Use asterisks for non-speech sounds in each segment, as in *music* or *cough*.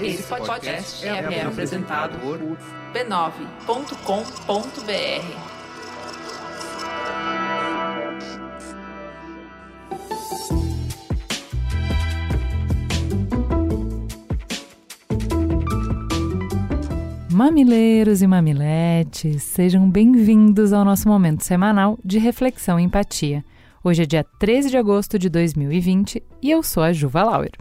Esse podcast é, apresentado por b9.com.br. Mamileiros e mamiletes, sejam bem-vindos ao nosso momento semanal de reflexão e empatia. Hoje é dia 13 de agosto de 2020 e eu sou a Juva Lauer.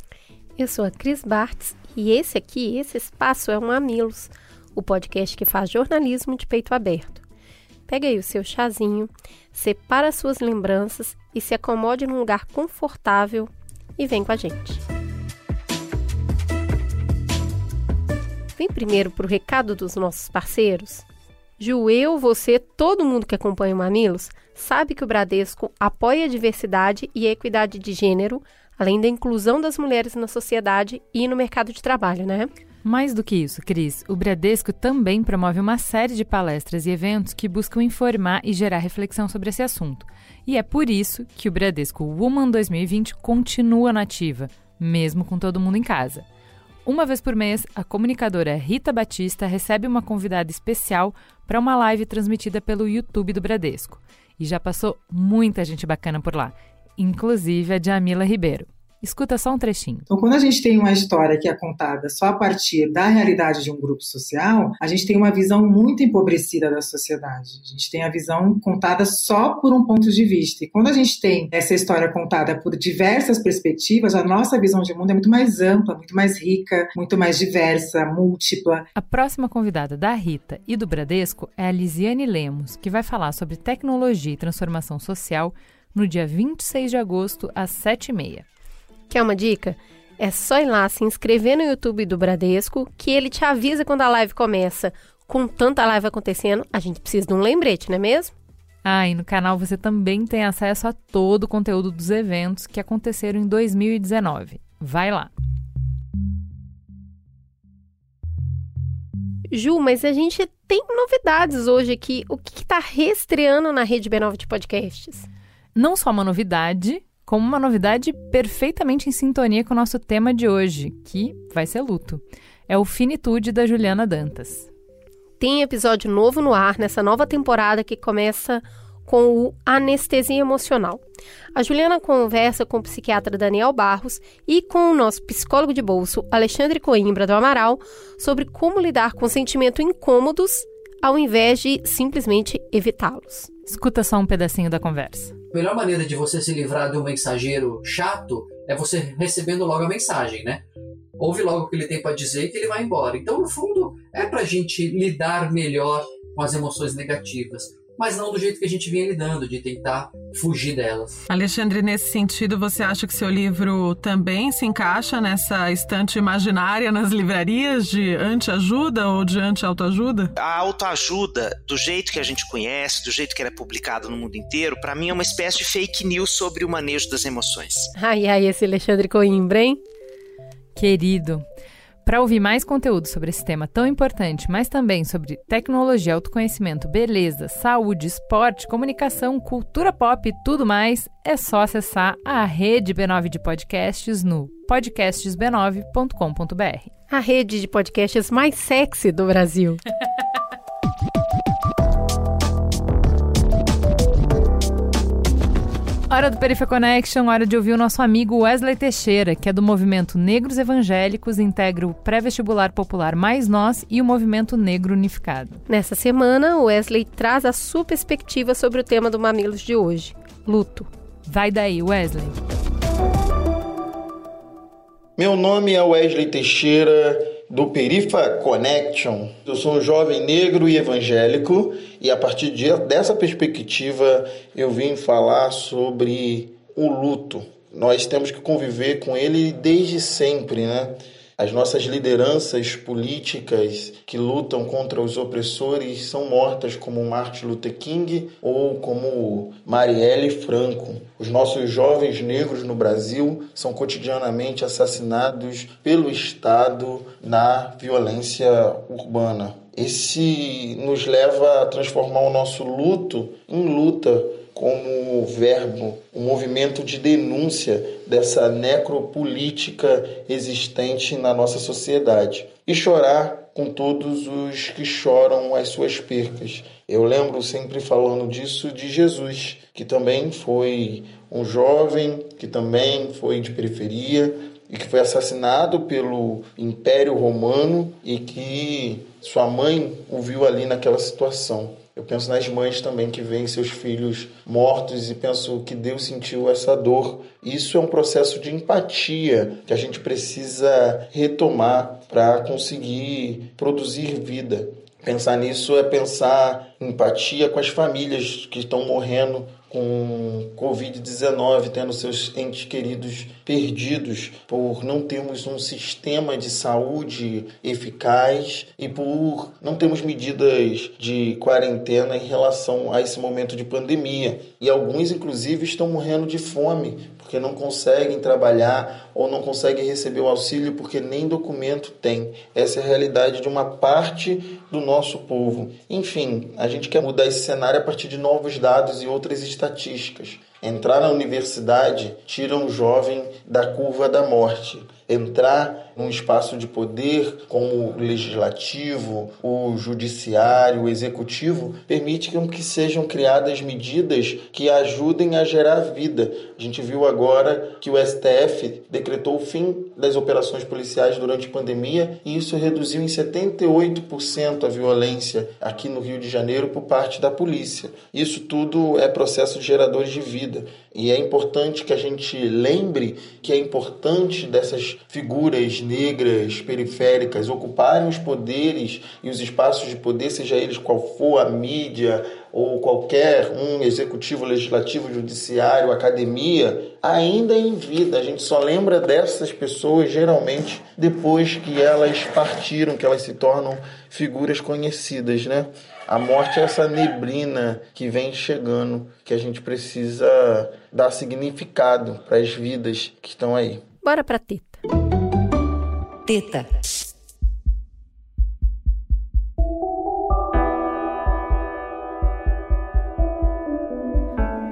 Eu sou a Cris Bartz e esse aqui, esse espaço é o Mamilos, o podcast que faz jornalismo de peito aberto. Pega aí o seu chazinho, separa suas lembranças e se acomode num lugar confortável e vem com a gente. Vem primeiro para o recado dos nossos parceiros. Ju, eu, você, todo mundo que acompanha o Mamilos, sabe que o Bradesco apoia a diversidade e a equidade de gênero, além da inclusão das mulheres na sociedade e no mercado de trabalho, né? Mais do que isso, Cris, o Bradesco também promove uma série de palestras e eventos que buscam informar e gerar reflexão sobre esse assunto. E é por isso que o Bradesco Woman 2020 continua nativa, mesmo com todo mundo em casa. Uma vez por mês, a comunicadora Rita Batista recebe uma convidada especial para uma live transmitida pelo YouTube do Bradesco. E já passou muita gente bacana por lá, inclusive a Jamila Ribeiro. Escuta só um trechinho. Então, quando a gente tem uma história que é contada só a partir da realidade de um grupo social, a gente tem uma visão muito empobrecida da sociedade. A gente tem a visão contada só por um ponto de vista. E quando a gente tem essa história contada por diversas perspectivas, a nossa visão de mundo é muito mais ampla, muito mais rica, muito mais diversa, múltipla. A próxima convidada da Rita e do Bradesco é a Lisiane Lemos, que vai falar sobre tecnologia e transformação social no dia 26 de agosto, às 7h30. Quer uma dica? É só ir lá se inscrever no YouTube do Bradesco que ele te avisa quando a live começa. Com tanta live acontecendo, a gente precisa de um lembrete, não é mesmo? Ah, e no canal você também tem acesso a todo o conteúdo dos eventos que aconteceram em 2019. Vai lá! Ju, mas a gente tem novidades hoje aqui. O que está reestreando na rede B9 de podcasts? Não só uma novidade, como uma novidade perfeitamente em sintonia com o nosso tema de hoje, que vai ser luto. É o Finitude da Juliana Dantas. Tem episódio novo no ar nessa nova temporada que começa com o Anestesia Emocional. A Juliana conversa com o psiquiatra Daniel Barros e com o nosso psicólogo de bolso, Alexandre Coimbra do Amaral, sobre como lidar com sentimentos incômodos ao invés de simplesmente evitá-los. Escuta só um pedacinho da conversa. A melhor maneira de você se livrar de um mensageiro chato é você recebendo logo a mensagem, né? Ouve logo o que ele tem para dizer que ele vai embora. Então, no fundo, é para a gente lidar melhor com as emoções negativas mas não do jeito que a gente vinha lidando, de tentar fugir delas. Alexandre, nesse sentido, você acha que seu livro também se encaixa nessa estante imaginária nas livrarias de anti-ajuda ou de anti-autoajuda? A autoajuda, do jeito que a gente conhece, do jeito que era é publicado no mundo inteiro, para mim é uma espécie de fake news sobre o manejo das emoções. Ai, ai, esse Alexandre Coimbra, hein? Querido, para ouvir mais conteúdo sobre esse tema tão importante, mas também sobre tecnologia, autoconhecimento, beleza, saúde, esporte, comunicação, cultura pop e tudo mais, é só acessar a rede B9 de podcasts no podcastsb9.com.br. A rede de podcasts mais sexy do Brasil. *laughs* Hora do Perifa Connection, hora de ouvir o nosso amigo Wesley Teixeira, que é do movimento Negros Evangélicos, integra o pré-vestibular popular Mais Nós e o movimento Negro Unificado. Nessa semana, Wesley traz a sua perspectiva sobre o tema do Mamilos de hoje: luto. Vai daí, Wesley. Meu nome é Wesley Teixeira do Perifa Connection. Eu sou um jovem negro e evangélico e a partir de, dessa perspectiva eu vim falar sobre o luto. Nós temos que conviver com ele desde sempre, né? As nossas lideranças políticas que lutam contra os opressores são mortas como Martin Luther King ou como Marielle Franco. Os nossos jovens negros no Brasil são cotidianamente assassinados pelo Estado na violência urbana. Esse nos leva a transformar o nosso luto em luta como verbo, um movimento de denúncia dessa necropolítica existente na nossa sociedade. E chorar com todos os que choram as suas percas. Eu lembro sempre falando disso de Jesus, que também foi um jovem, que também foi de periferia e que foi assassinado pelo Império Romano e que sua mãe o viu ali naquela situação. Eu penso nas mães também que veem seus filhos mortos e penso que Deus sentiu essa dor. Isso é um processo de empatia que a gente precisa retomar para conseguir produzir vida. Pensar nisso é pensar empatia com as famílias que estão morrendo com Covid-19, tendo seus entes queridos perdidos por não termos um sistema de saúde eficaz e por não termos medidas de quarentena em relação a esse momento de pandemia. E alguns, inclusive, estão morrendo de fome porque não conseguem trabalhar ou não conseguem receber o auxílio porque nem documento tem. Essa é a realidade de uma parte do nosso povo. Enfim, a gente quer mudar esse cenário a partir de novos dados e outras estatísticas. Entrar na universidade tira um jovem da curva da morte. Entrar num espaço de poder como o legislativo, o judiciário, o executivo, permite que sejam criadas medidas que ajudem a gerar vida. A gente viu agora que o STF decretou o fim das operações policiais durante a pandemia e isso reduziu em 78% a violência aqui no Rio de Janeiro por parte da polícia. Isso tudo é processo de geradores de vida. E é importante que a gente lembre que é importante dessas figuras negras periféricas ocuparem os poderes e os espaços de poder, seja eles qual for a mídia ou qualquer um executivo, legislativo, judiciário, academia, ainda em vida. A gente só lembra dessas pessoas geralmente depois que elas partiram, que elas se tornam figuras conhecidas, né? A morte é essa neblina que vem chegando, que a gente precisa dar significado para as vidas que estão aí. Bora para teta. Teta.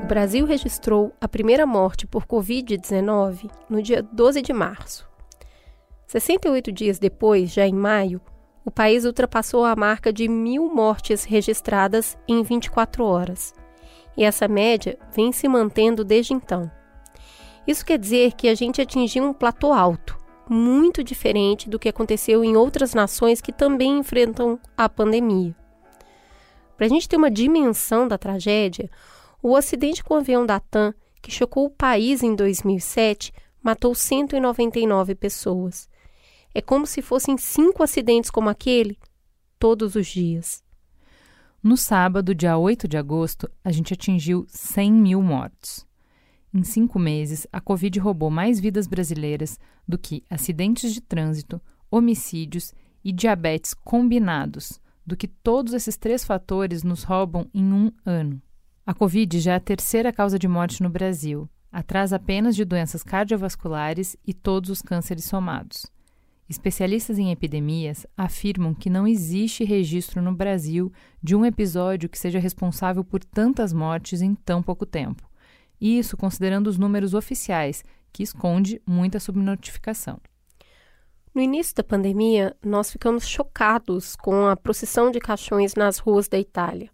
O Brasil registrou a primeira morte por Covid-19 no dia 12 de março. 68 dias depois, já em maio, o país ultrapassou a marca de mil mortes registradas em 24 horas. E essa média vem se mantendo desde então. Isso quer dizer que a gente atingiu um platô alto, muito diferente do que aconteceu em outras nações que também enfrentam a pandemia. Para a gente ter uma dimensão da tragédia, o acidente com o avião da TAM, que chocou o país em 2007, matou 199 pessoas. É como se fossem cinco acidentes como aquele todos os dias. No sábado, dia 8 de agosto, a gente atingiu 100 mil mortos. Em cinco meses, a Covid roubou mais vidas brasileiras do que acidentes de trânsito, homicídios e diabetes combinados, do que todos esses três fatores nos roubam em um ano. A Covid já é a terceira causa de morte no Brasil, atrás apenas de doenças cardiovasculares e todos os cânceres somados. Especialistas em epidemias afirmam que não existe registro no Brasil de um episódio que seja responsável por tantas mortes em tão pouco tempo. Isso considerando os números oficiais, que esconde muita subnotificação. No início da pandemia, nós ficamos chocados com a procissão de caixões nas ruas da Itália.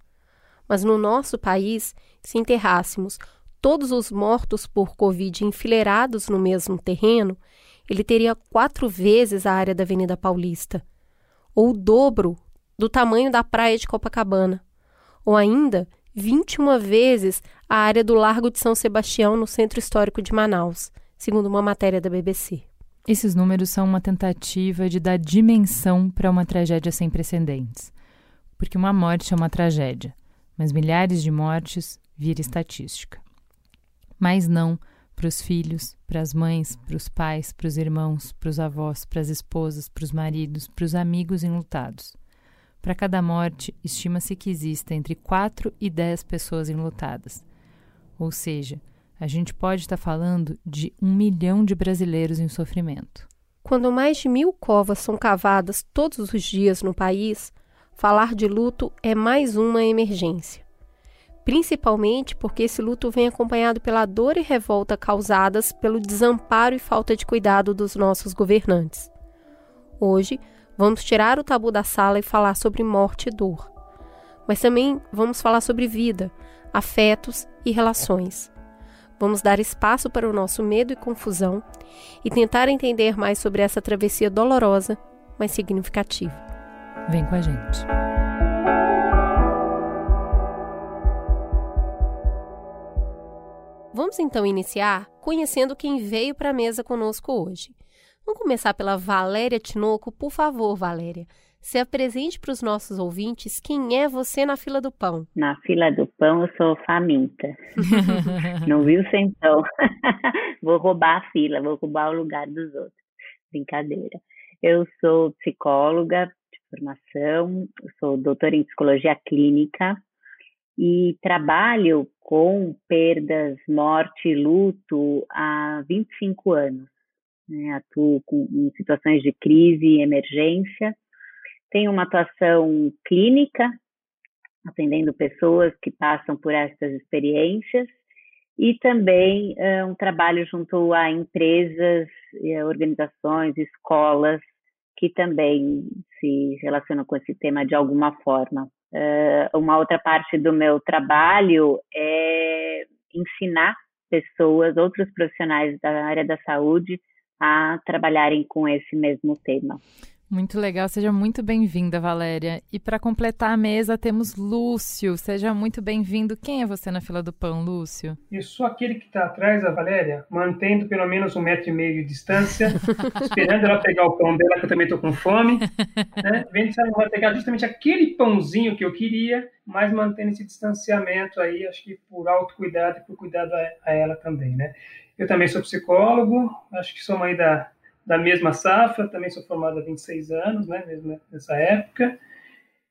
Mas no nosso país, se enterrássemos todos os mortos por Covid enfileirados no mesmo terreno, ele teria quatro vezes a área da Avenida Paulista, ou o dobro do tamanho da praia de Copacabana, ou ainda 21 vezes a área do Largo de São Sebastião no Centro Histórico de Manaus, segundo uma matéria da BBC. Esses números são uma tentativa de dar dimensão para uma tragédia sem precedentes. Porque uma morte é uma tragédia, mas milhares de mortes vira estatística. Mas não para os filhos, para as mães, para os pais, para os irmãos, para os avós, para as esposas, para os maridos, para os amigos enlutados. Para cada morte, estima-se que exista entre 4 e 10 pessoas enlutadas. Ou seja, a gente pode estar falando de um milhão de brasileiros em sofrimento. Quando mais de mil covas são cavadas todos os dias no país, falar de luto é mais uma emergência. Principalmente porque esse luto vem acompanhado pela dor e revolta causadas pelo desamparo e falta de cuidado dos nossos governantes. Hoje, vamos tirar o tabu da sala e falar sobre morte e dor. Mas também vamos falar sobre vida, afetos e relações. Vamos dar espaço para o nosso medo e confusão e tentar entender mais sobre essa travessia dolorosa, mas significativa. Vem com a gente. Vamos então iniciar conhecendo quem veio para a mesa conosco hoje. Vamos começar pela Valéria Tinoco. Por favor, Valéria, se apresente para os nossos ouvintes quem é você na fila do pão. Na fila do pão eu sou faminta. *laughs* Não viu então? *laughs* vou roubar a fila, vou roubar o lugar dos outros. Brincadeira. Eu sou psicóloga de formação, sou doutora em psicologia clínica e trabalho com perdas, morte e luto há 25 anos. Né? Atuo com, em situações de crise e emergência. Tenho uma atuação clínica, atendendo pessoas que passam por essas experiências, e também uh, um trabalho junto a empresas, organizações, escolas que também se relacionam com esse tema de alguma forma. Uh, uma outra parte do meu trabalho é ensinar pessoas, outros profissionais da área da saúde, a trabalharem com esse mesmo tema. Muito legal, seja muito bem-vinda, Valéria. E para completar a mesa, temos Lúcio. Seja muito bem-vindo. Quem é você na fila do pão, Lúcio? Eu sou aquele que está atrás da Valéria, mantendo pelo menos um metro e meio de distância, *laughs* esperando ela pegar o pão dela, que eu também estou com fome. Né? Vendo se ela vai pegar justamente aquele pãozinho que eu queria, mas mantendo esse distanciamento aí, acho que por autocuidado e por cuidado a, a ela também, né? Eu também sou psicólogo, acho que sou mãe da da mesma safra, também sou formado há 26 anos, né, mesmo nessa época,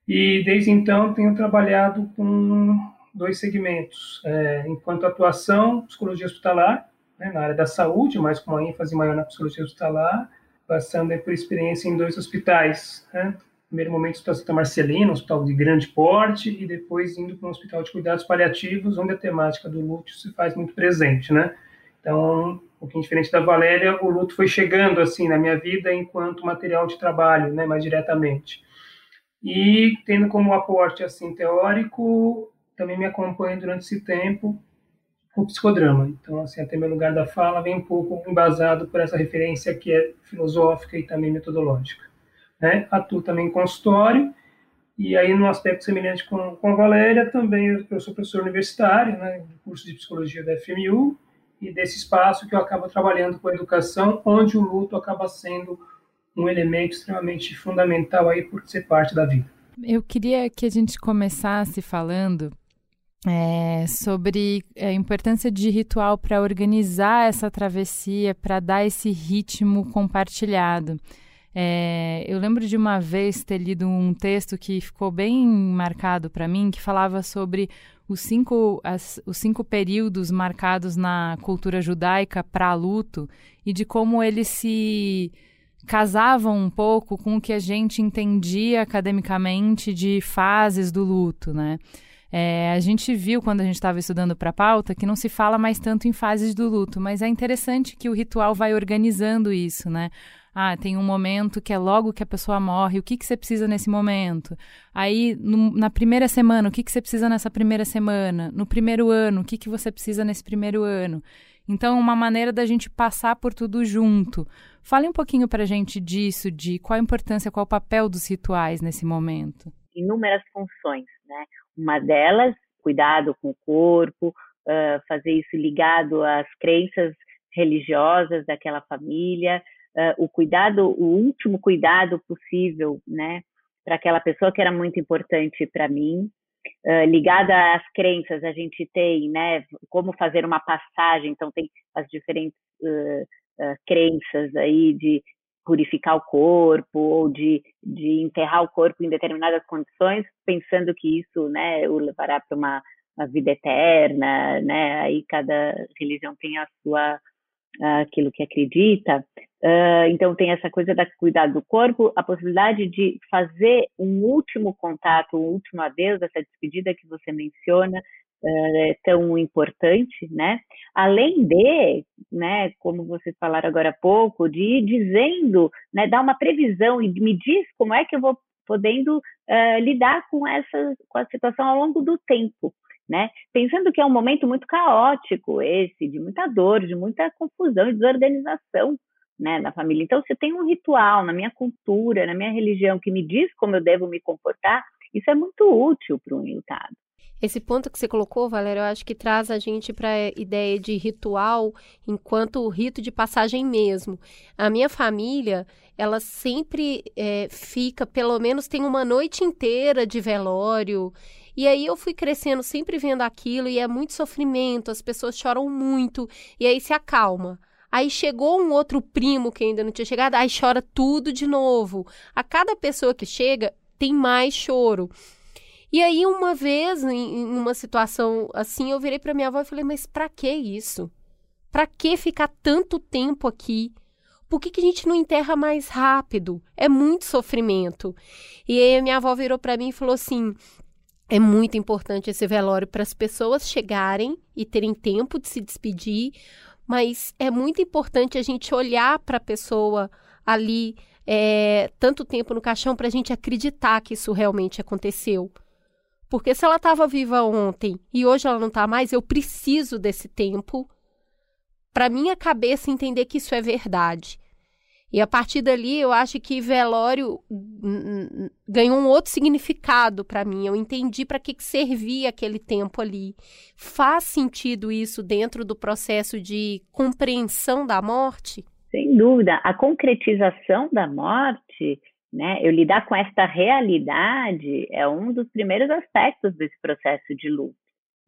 e desde então tenho trabalhado com dois segmentos, é, enquanto atuação, psicologia hospitalar, né, na área da saúde, mas com uma ênfase maior na psicologia hospitalar, passando por experiência em dois hospitais, né, primeiro momento o Hospital Santa Marcelina, um hospital de grande porte, e depois indo para um hospital de cuidados paliativos, onde a temática do luto se faz muito presente, né, então, um pouquinho diferente da Valéria, o luto foi chegando assim na minha vida enquanto material de trabalho, né, mais diretamente. E tendo como aporte assim teórico, também me acompanha durante esse tempo o psicodrama. Então, assim, até meu lugar da fala vem um pouco embasado por essa referência que é filosófica e também metodológica. Né? Atuo também em consultório, e aí, no aspecto semelhante com, com a Valéria, também eu sou professor universitário, né, curso de psicologia da FMU, e desse espaço que eu acabo trabalhando com a educação, onde o luto acaba sendo um elemento extremamente fundamental aí por ser parte da vida. Eu queria que a gente começasse falando é, sobre a importância de ritual para organizar essa travessia, para dar esse ritmo compartilhado. É, eu lembro de uma vez ter lido um texto que ficou bem marcado para mim, que falava sobre os cinco, as, os cinco períodos marcados na cultura judaica para luto e de como eles se casavam um pouco com o que a gente entendia academicamente de fases do luto, né? É, a gente viu quando a gente estava estudando para a pauta que não se fala mais tanto em fases do luto, mas é interessante que o ritual vai organizando isso, né? Ah, tem um momento que é logo que a pessoa morre, o que, que você precisa nesse momento? Aí, no, na primeira semana, o que, que você precisa nessa primeira semana? No primeiro ano, o que, que você precisa nesse primeiro ano? Então, uma maneira da gente passar por tudo junto. Fale um pouquinho para a gente disso, de qual a importância, qual o papel dos rituais nesse momento. Inúmeras funções, né? Uma delas, cuidado com o corpo, uh, fazer isso ligado às crenças religiosas daquela família, uh, o cuidado, o último cuidado possível, né, para aquela pessoa que era muito importante para mim. Uh, ligada às crenças, a gente tem, né, como fazer uma passagem, então tem as diferentes uh, crenças aí de purificar o corpo ou de, de enterrar o corpo em determinadas condições, pensando que isso, né, o levará para uma, uma vida eterna, né, aí cada religião tem a sua aquilo que acredita. Uh, então tem essa coisa da cuidado do corpo, a possibilidade de fazer um último contato, um último adeus, essa despedida que você menciona, uh, tão importante, né? Além de, né, como vocês falaram agora há pouco, de ir dizendo, né, dar uma previsão e me diz como é que eu vou podendo uh, lidar com essa com a situação ao longo do tempo, né? Pensando que é um momento muito caótico esse, de muita dor, de muita confusão e desorganização, né, na família. Então, se tem um ritual na minha cultura, na minha religião que me diz como eu devo me comportar, isso é muito útil para um enlutado. Esse ponto que você colocou, Valéria, eu acho que traz a gente para a ideia de ritual enquanto rito de passagem mesmo. A minha família, ela sempre é, fica, pelo menos tem uma noite inteira de velório. E aí eu fui crescendo sempre vendo aquilo e é muito sofrimento, as pessoas choram muito e aí se acalma. Aí chegou um outro primo que ainda não tinha chegado, aí chora tudo de novo. A cada pessoa que chega, tem mais choro. E aí, uma vez, em, uma situação assim, eu virei para minha avó e falei: Mas para que isso? Para que ficar tanto tempo aqui? Por que, que a gente não enterra mais rápido? É muito sofrimento. E aí, minha avó virou para mim e falou assim: é muito importante esse velório para as pessoas chegarem e terem tempo de se despedir, mas é muito importante a gente olhar para a pessoa ali é, tanto tempo no caixão para a gente acreditar que isso realmente aconteceu. Porque se ela estava viva ontem e hoje ela não está mais, eu preciso desse tempo para minha cabeça entender que isso é verdade. E a partir dali, eu acho que velório ganhou um outro significado para mim. Eu entendi para que, que servia aquele tempo ali. Faz sentido isso dentro do processo de compreensão da morte? Sem dúvida. A concretização da morte, né, eu lidar com esta realidade, é um dos primeiros aspectos desse processo de luto.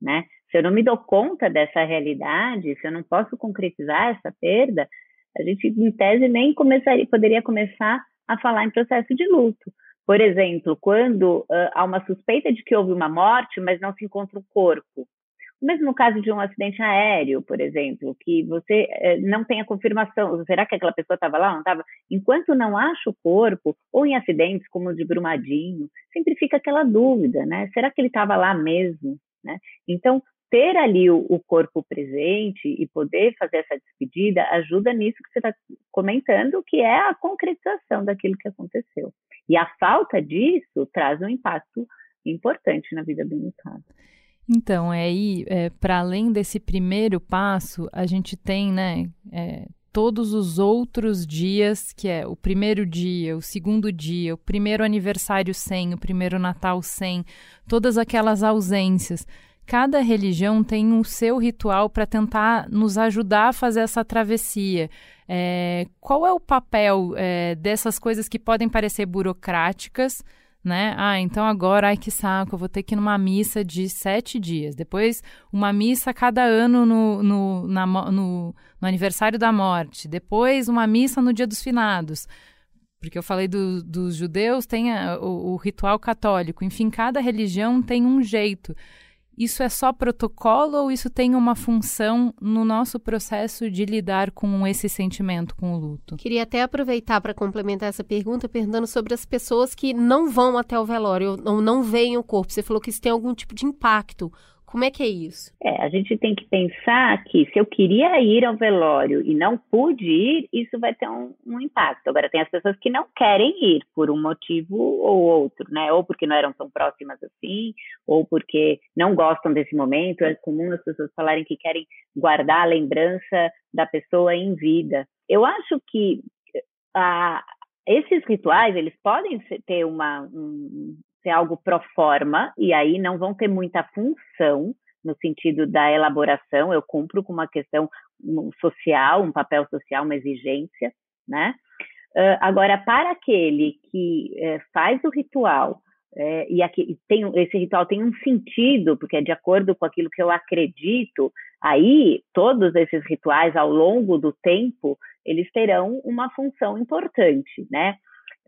Né? Se eu não me dou conta dessa realidade, se eu não posso concretizar essa perda, a gente, em tese, nem começaria, poderia começar a falar em processo de luto. Por exemplo, quando uh, há uma suspeita de que houve uma morte, mas não se encontra o corpo. Mesmo caso de um acidente aéreo, por exemplo, que você uh, não tem a confirmação, será que aquela pessoa estava lá ou não estava? Enquanto não acha o corpo, ou em acidentes como o de Brumadinho, sempre fica aquela dúvida, né? Será que ele estava lá mesmo? Né? Então, ter ali o, o, corpo presente e poder fazer essa despedida ajuda nisso que você está comentando, que é a concretização daquilo que aconteceu. E a falta disso traz um impacto importante na vida do enlutado. Então, é aí, é, para além desse primeiro passo, a gente tem, né, é, todos os outros dias, que é o primeiro dia, o segundo dia, o primeiro aniversário sem, o primeiro Natal sem, todas aquelas ausências cada religião tem o seu ritual para tentar nos ajudar a fazer essa travessia. É, qual é o papel é, dessas coisas que podem parecer burocráticas? Né? Ah, então agora, ai que saco, eu vou ter que ir numa missa de sete dias. Depois, uma missa cada ano no, no, na, no, no aniversário da morte. Depois, uma missa no dia dos finados porque eu falei do, dos judeus, tem a, o, o, ritual católico. Enfim, cada religião tem um jeito. Isso é só protocolo ou isso tem uma função no nosso processo de lidar com esse sentimento, com o luto? Queria até aproveitar para complementar essa pergunta, perguntando sobre as pessoas que não vão até o velório ou não veem o corpo. Você falou que isso tem algum tipo de impacto. Como é que é isso? É, a gente tem que pensar que se eu queria ir ao velório e não pude ir, isso vai ter um, um, impacto. Agora, tem as pessoas que não querem ir por um motivo ou outro, né? Ou porque não eram tão próximas assim, ou porque não gostam desse momento. É comum as pessoas falarem que querem guardar a lembrança da pessoa em vida. Eu acho que a, esses rituais, eles podem ter uma, um, ser algo pro forma, e aí não vão ter muita função no sentido da elaboração, eu cumpro com uma questão social, um papel social, uma exigência, né? Uh, agora, para aquele que uh, faz o ritual, uh, e aqui, tem, esse ritual tem um sentido, porque é de acordo com aquilo que eu acredito, aí todos esses rituais, ao longo do tempo, eles terão uma função importante, né?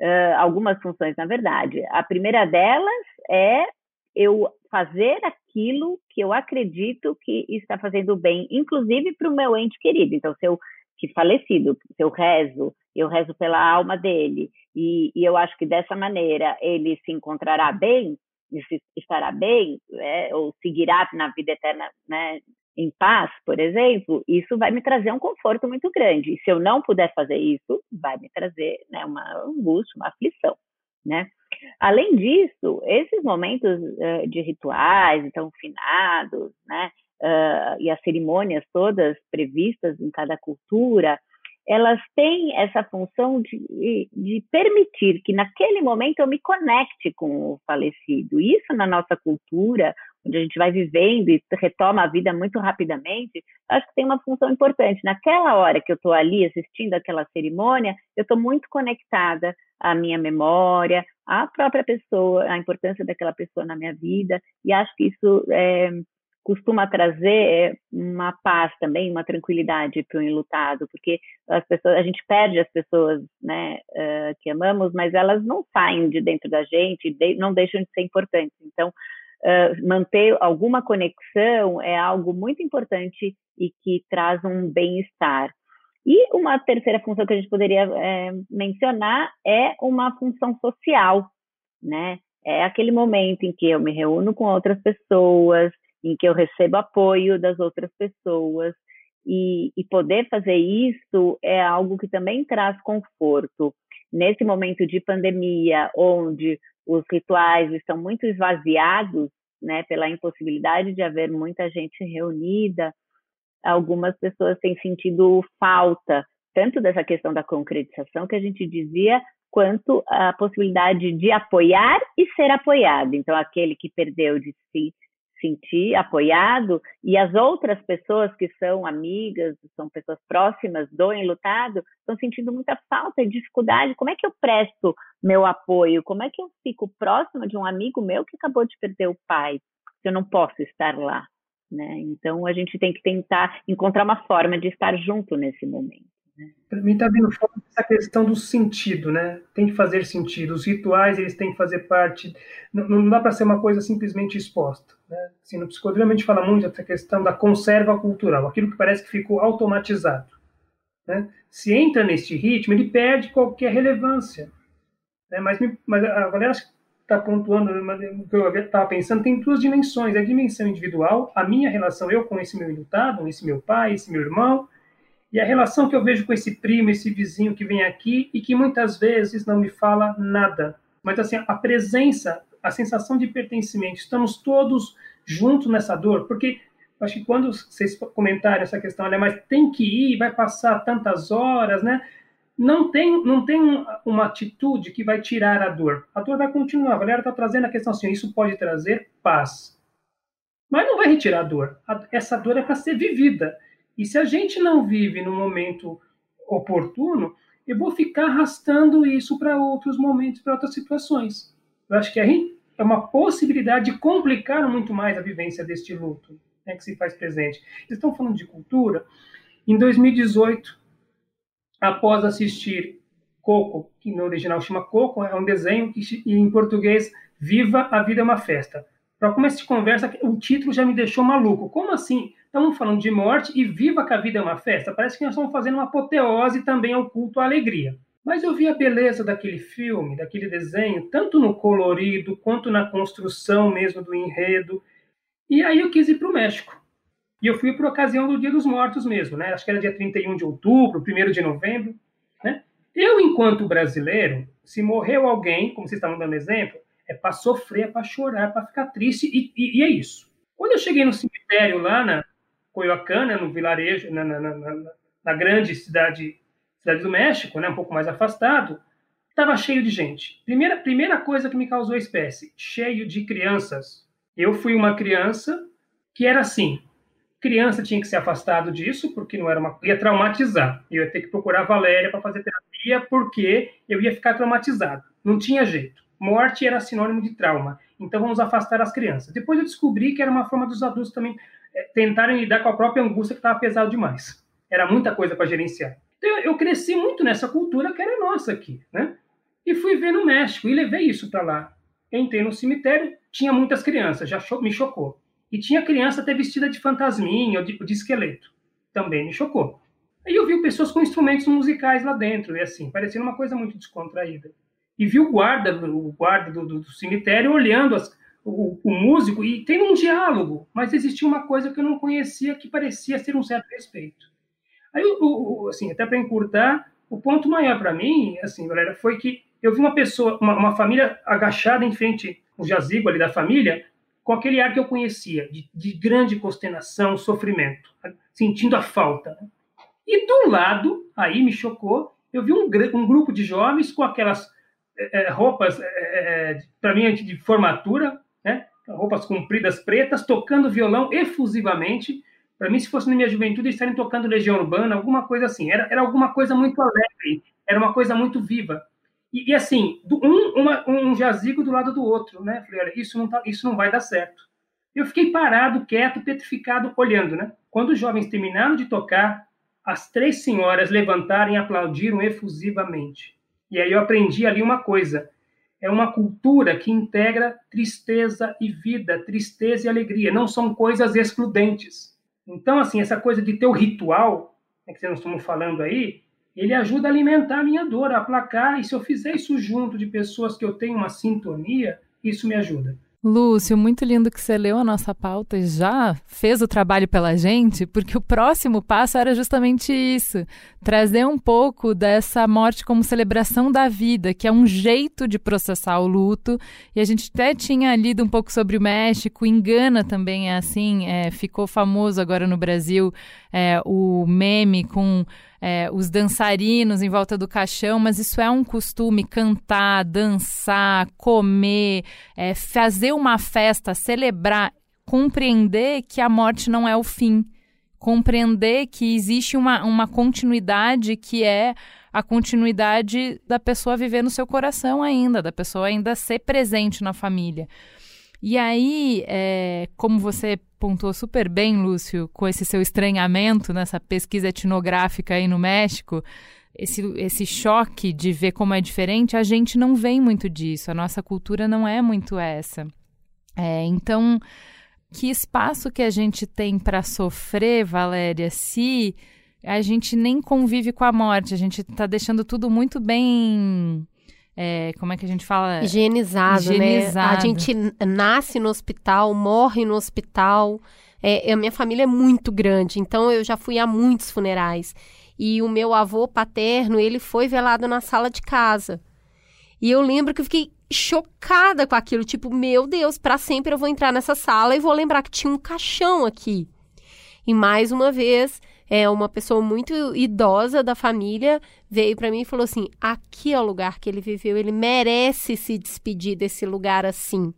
Uh, algumas funções, na verdade. A primeira delas é eu fazer aquilo que eu acredito que está fazendo bem, inclusive para o meu ente querido. Então, se eu que falecido, se eu rezo, eu rezo pela alma dele, e, e eu acho que dessa maneira ele se encontrará bem, estará bem, é, ou seguirá na vida eterna, né, em paz, por exemplo, isso vai me trazer um conforto muito grande. E se eu não puder fazer isso, vai me trazer né, uma angústia, uma aflição, né? Além disso, esses momentos uh, de rituais, então finados, né, uh, e as cerimônias todas previstas em cada cultura, elas têm essa função de, de, permitir que naquele momento eu me conecte com o falecido. Isso na nossa cultura, onde a gente vai vivendo e retoma a vida muito rapidamente, acho que tem uma função importante. Naquela hora que eu estou ali assistindo aquela cerimônia, eu estou muito conectada à minha memória, à própria pessoa, à importância daquela pessoa na minha vida, e acho que isso é, costuma trazer é, uma paz também, uma tranquilidade para o enlutado, porque as pessoas, a gente perde as pessoas, né, que amamos, mas elas não saem de dentro da gente, não deixam de ser importantes. Então, manter alguma conexão é algo muito importante e que traz um bem-estar. E uma terceira função que a gente poderia é, mencionar é uma função social, né? É aquele momento em que eu me reúno com outras pessoas, em que eu recebo apoio das outras pessoas. E, e poder fazer isso é algo que também traz conforto. Nesse momento de pandemia, onde os rituais estão muito esvaziados, né, pela impossibilidade de haver muita gente reunida, algumas pessoas têm sentido falta tanto dessa questão da concretização que a gente dizia, quanto a possibilidade de apoiar e ser apoiado. Então, aquele que perdeu de si sentir apoiado e as outras pessoas que são amigas, são pessoas próximas do enlutado, estão sentindo muita falta e dificuldade. Como é que eu presto meu apoio? Como é que eu fico próxima de um amigo meu que acabou de perder o pai? Se eu não posso estar lá, né? Então a gente tem que tentar encontrar uma forma de estar junto nesse momento. Para mim está vindo fora essa questão do sentido, né? Tem que fazer sentido. Os rituais eles têm que fazer parte. Não, não dá para ser uma coisa simplesmente exposta. Né? Assim, no psicodrama a gente fala muito dessa questão da conserva cultural, aquilo que parece que ficou automatizado. Né? Se entra neste ritmo, ele perde qualquer relevância. Né? Mas, mas a galera está pontuando, o que eu estava pensando, tem duas dimensões. A dimensão individual, a minha relação, eu com esse meu enlutado, esse meu pai, esse meu irmão, e a relação que eu vejo com esse primo, esse vizinho que vem aqui e que muitas vezes não me fala nada. Mas assim, a presença, a sensação de pertencimento, estamos todos juntos nessa dor, porque acho que quando vocês comentaram essa questão, olha, mas tem que ir, vai passar tantas horas, né? Não tem, não tem uma atitude que vai tirar a dor. A dor vai continuar. A galera está trazendo a questão assim, isso pode trazer paz. Mas não vai retirar a dor. Essa dor é para ser vivida. E se a gente não vive no momento oportuno, eu vou ficar arrastando isso para outros momentos, para outras situações. Eu acho que aí é uma possibilidade de complicar muito mais a vivência deste luto né, que se faz presente. Vocês estão falando de cultura. Em 2018, após assistir Coco, que no original chama Coco, é um desenho que em português Viva a Vida é uma Festa. Para começar de conversa, o título já me deixou maluco. Como assim? Estamos falando de morte e viva que a vida é uma festa. Parece que nós estamos fazendo uma apoteose também ao culto à alegria. Mas eu vi a beleza daquele filme, daquele desenho, tanto no colorido quanto na construção mesmo do enredo. E aí eu quis ir para o México. E eu fui por ocasião do Dia dos Mortos mesmo, né? Acho que era dia 31 de outubro, 1 de novembro, né? Eu, enquanto brasileiro, se morreu alguém, como vocês estavam dando exemplo, é para sofrer, é para chorar, é para ficar triste, e, e, e, é isso. Quando eu cheguei no cemitério lá na, Coyoacán, né, no vilarejo, na, na, na, na, grande cidade, cidade do México, né, um pouco mais afastado, estava cheio de gente. Primeira, primeira coisa que me causou espécie, cheio de crianças. Eu fui uma criança que era assim. Criança tinha que ser afastado disso, porque não era uma. ia traumatizar. Eu ia ter que procurar Valéria para fazer terapia, porque eu ia ficar traumatizado. Não tinha jeito. Morte era sinônimo de trauma. Então vamos afastar as crianças. Depois eu descobri que era uma forma dos adultos também é, tentarem lidar com a própria angústia que estava pesado demais. Era muita coisa para gerenciar. Então, eu cresci muito nessa cultura que era nossa aqui, né? E fui ver no México e levei isso para lá. Entrei no cemitério, tinha muitas crianças, já me chocou. E tinha criança até vestida de fantasminha ou de, de esqueleto. Também me chocou. Aí eu vi pessoas com instrumentos musicais lá dentro, e assim, parecendo uma coisa muito descontraída. E vi o guarda, o guarda do, do, do cemitério olhando as, o, o, músico e tem um diálogo, mas existia uma coisa que eu não conhecia que parecia ser um certo respeito. Aí, o, o assim, até para encurtar, o ponto maior para mim, assim, galera, foi que eu vi uma pessoa, uma, uma família agachada em frente ao jazigo ali da família, com aquele ar que eu conhecia, de, de grande consternação, sofrimento, sentindo a falta. Né? E do lado, aí me chocou, eu vi um, um grupo de jovens com aquelas é, roupas, é, para mim, de formatura, né? roupas compridas pretas, tocando violão efusivamente. Para mim, se fosse na minha juventude, eles estariam tocando Legião Urbana, alguma coisa assim. Era, era alguma coisa muito alegre, era uma coisa muito viva. E, e assim, um, uma, um jazigo do lado do outro, né? Falei, olha, isso não, tá, isso não vai dar certo. Eu fiquei parado, quieto, petrificado, olhando, né? Quando os jovens terminaram de tocar, as três senhoras levantaram e aplaudiram efusivamente. E aí eu aprendi ali uma coisa: é uma cultura que integra tristeza e vida, tristeza e alegria, não são coisas excludentes. Então, assim, essa coisa de ter o ritual, né, que nós estamos falando aí, ele ajuda a alimentar a minha dor, a aplacar, e se eu fizer isso junto de pessoas que eu tenho uma sintonia, isso me ajuda. Lúcio, muito lindo que você leu a nossa pauta e já fez o trabalho pela gente, porque o próximo passo era justamente isso: trazer um pouco dessa morte como celebração da vida, que é um jeito de processar o luto. E a gente até tinha lido um pouco sobre o México, Engana também é assim, é, ficou famoso agora no Brasil é, o meme com é, os dançarinos em volta do caixão, mas isso é um costume cantar, dançar, comer, é, fazer uma festa, celebrar, compreender que a morte não é o fim, compreender que existe uma, uma continuidade que é a continuidade da pessoa viver no seu coração ainda, da pessoa ainda ser presente na família. E aí, é, como você pontuou super bem, Lúcio, com esse seu estranhamento nessa pesquisa etnográfica aí no México, esse, esse choque de ver como é diferente, a gente não vem muito disso, a nossa cultura não é muito essa. É, então, que espaço que a gente tem para sofrer, Valéria, se a gente nem convive com a morte, a gente está deixando tudo muito bem é, como é que a gente fala? Higienizado, Higienizado, né? A gente nasce no hospital, morre no hospital. É, a minha família é muito grande, então eu já fui a muitos funerais. E o meu avô paterno, ele foi velado na sala de casa. E eu lembro que eu fiquei chocada com aquilo, tipo, meu Deus, para sempre eu vou entrar nessa sala e vou lembrar que tinha um caixão aqui. E mais uma vez, é, uma pessoa muito idosa da família veio para mim e falou assim: aqui é o lugar que ele viveu, ele merece se despedir desse lugar assim.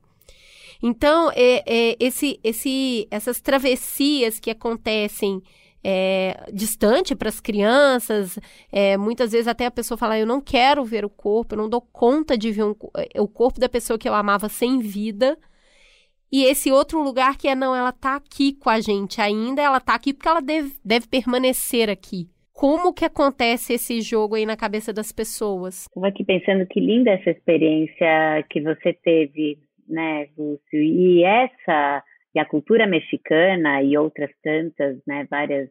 Então, é, é, esse, esse, essas travessias que acontecem é, distante para as crianças, é, muitas vezes até a pessoa fala: Eu não quero ver o corpo, eu não dou conta de ver um, o corpo da pessoa que eu amava sem vida. E esse outro lugar que é, não, ela tá aqui com a gente ainda, ela tá aqui porque ela deve, deve permanecer aqui. Como que acontece esse jogo aí na cabeça das pessoas? Estou aqui pensando que linda essa experiência que você teve, né, Lúcio? E essa, e a cultura mexicana e outras tantas, né, várias